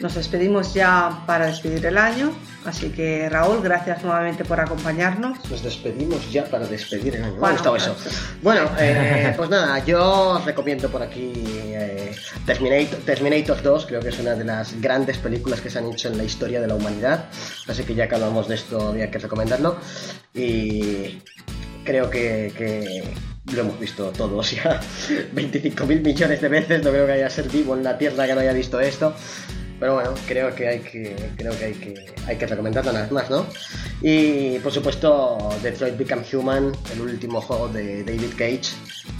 Nos despedimos ya para despedir el año, así que Raúl, gracias nuevamente por acompañarnos. Nos despedimos ya para despedir el año. Bueno, eso. Bueno, eh, pues nada, yo os recomiendo por aquí eh, Terminator, Terminator 2, creo que es una de las grandes películas que se han hecho en la historia de la humanidad, así que ya que hablamos de esto había que recomendarlo y creo que, lo hemos visto todos ya *laughs* 25.000 millones de veces, no creo que haya ser vivo en la Tierra que no haya visto esto. Pero bueno, creo que hay que, creo que hay que, hay que recomendarlo nada más, ¿no? Y por supuesto, Detroit Become Human, el último juego de David Cage,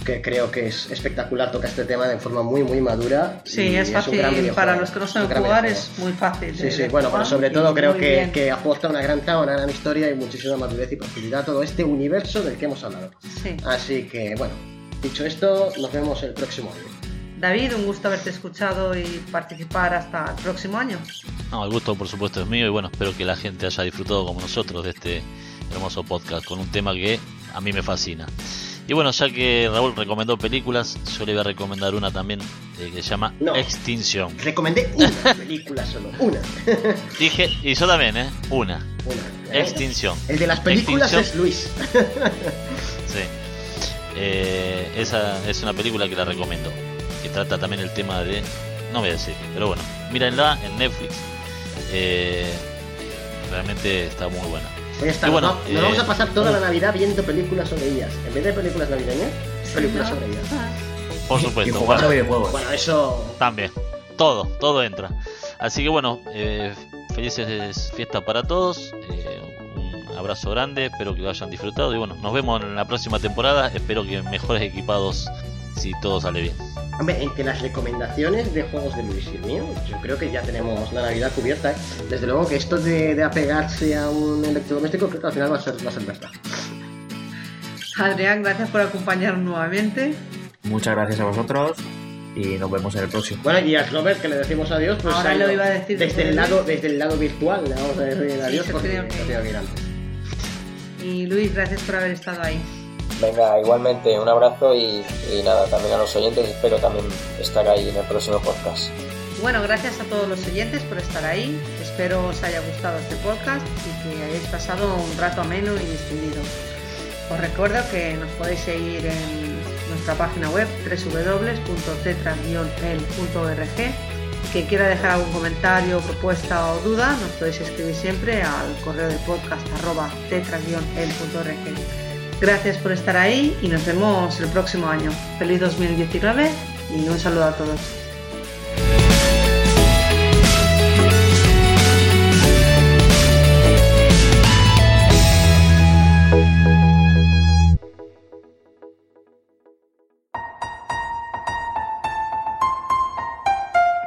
que creo que es espectacular, toca este tema de forma muy, muy madura. Sí, es fácil, para los que no saben jugar es muy fácil. Sí, sí, bueno, pero sobre todo creo que, que, aporta una gran trama, una gran historia y muchísima madurez y profundidad a todo este universo del que hemos hablado. Sí. Así que, bueno, dicho esto, nos vemos el próximo año. David, un gusto haberte escuchado y participar hasta el próximo año. No, el gusto por supuesto es mío y bueno, espero que la gente haya disfrutado como nosotros de este hermoso podcast con un tema que a mí me fascina. Y bueno, ya que Raúl recomendó películas, yo le voy a recomendar una también eh, que se llama Extinción. Recomendé una *laughs* película solo, una. *laughs* Dije, y yo también, ¿eh? Una. Una. Extinción. El de las películas es Luis. *laughs* sí. Eh, esa es una película que la recomiendo. Que trata también el tema de. No voy a decir, pero bueno, mírenla en Netflix. Eh, realmente está muy buena. Pues bueno, nos, vamos a eh, pasar toda la Navidad viendo películas sobre ellas. En vez de películas navideñas, películas sobre ellas. Por supuesto. Bueno, eso. También. Todo, todo entra. Así que bueno, eh, felices fiestas para todos. Eh, un abrazo grande, espero que lo hayan disfrutado. Y bueno, nos vemos en la próxima temporada. Espero que mejores equipados si todo sale bien. Hombre, entre las recomendaciones de juegos de Luis y mío, yo creo que ya tenemos la Navidad cubierta. ¿eh? Desde luego que esto de, apegarse a un electrodoméstico creo que al final va a ser, va a ser verdad. Adrián, gracias por acompañarnos nuevamente. Muchas gracias a vosotros y nos vemos en el próximo. Bueno, y a Robert que le decimos adiós, pues ahora lo iba a decir desde el lado desde el lado virtual, le vamos a decir adiós porque que... Y Luis, gracias por haber estado ahí. Venga, igualmente un abrazo y, nada, también a los oyentes, espero también estar ahí en el próximo podcast. Bueno, gracias a todos los oyentes por estar ahí. Espero os haya gustado este podcast y que hayáis pasado un rato ameno y distendido. Os recuerdo que nos podéis seguir en nuestra página web www.tetra-el.org. Que quiera dejar algún comentario, propuesta o duda, nos podéis escribir siempre al correo de podcast tetra-el.org. Gracias por estar ahí y nos vemos el próximo año. Feliz 2019 y un saludo a todos.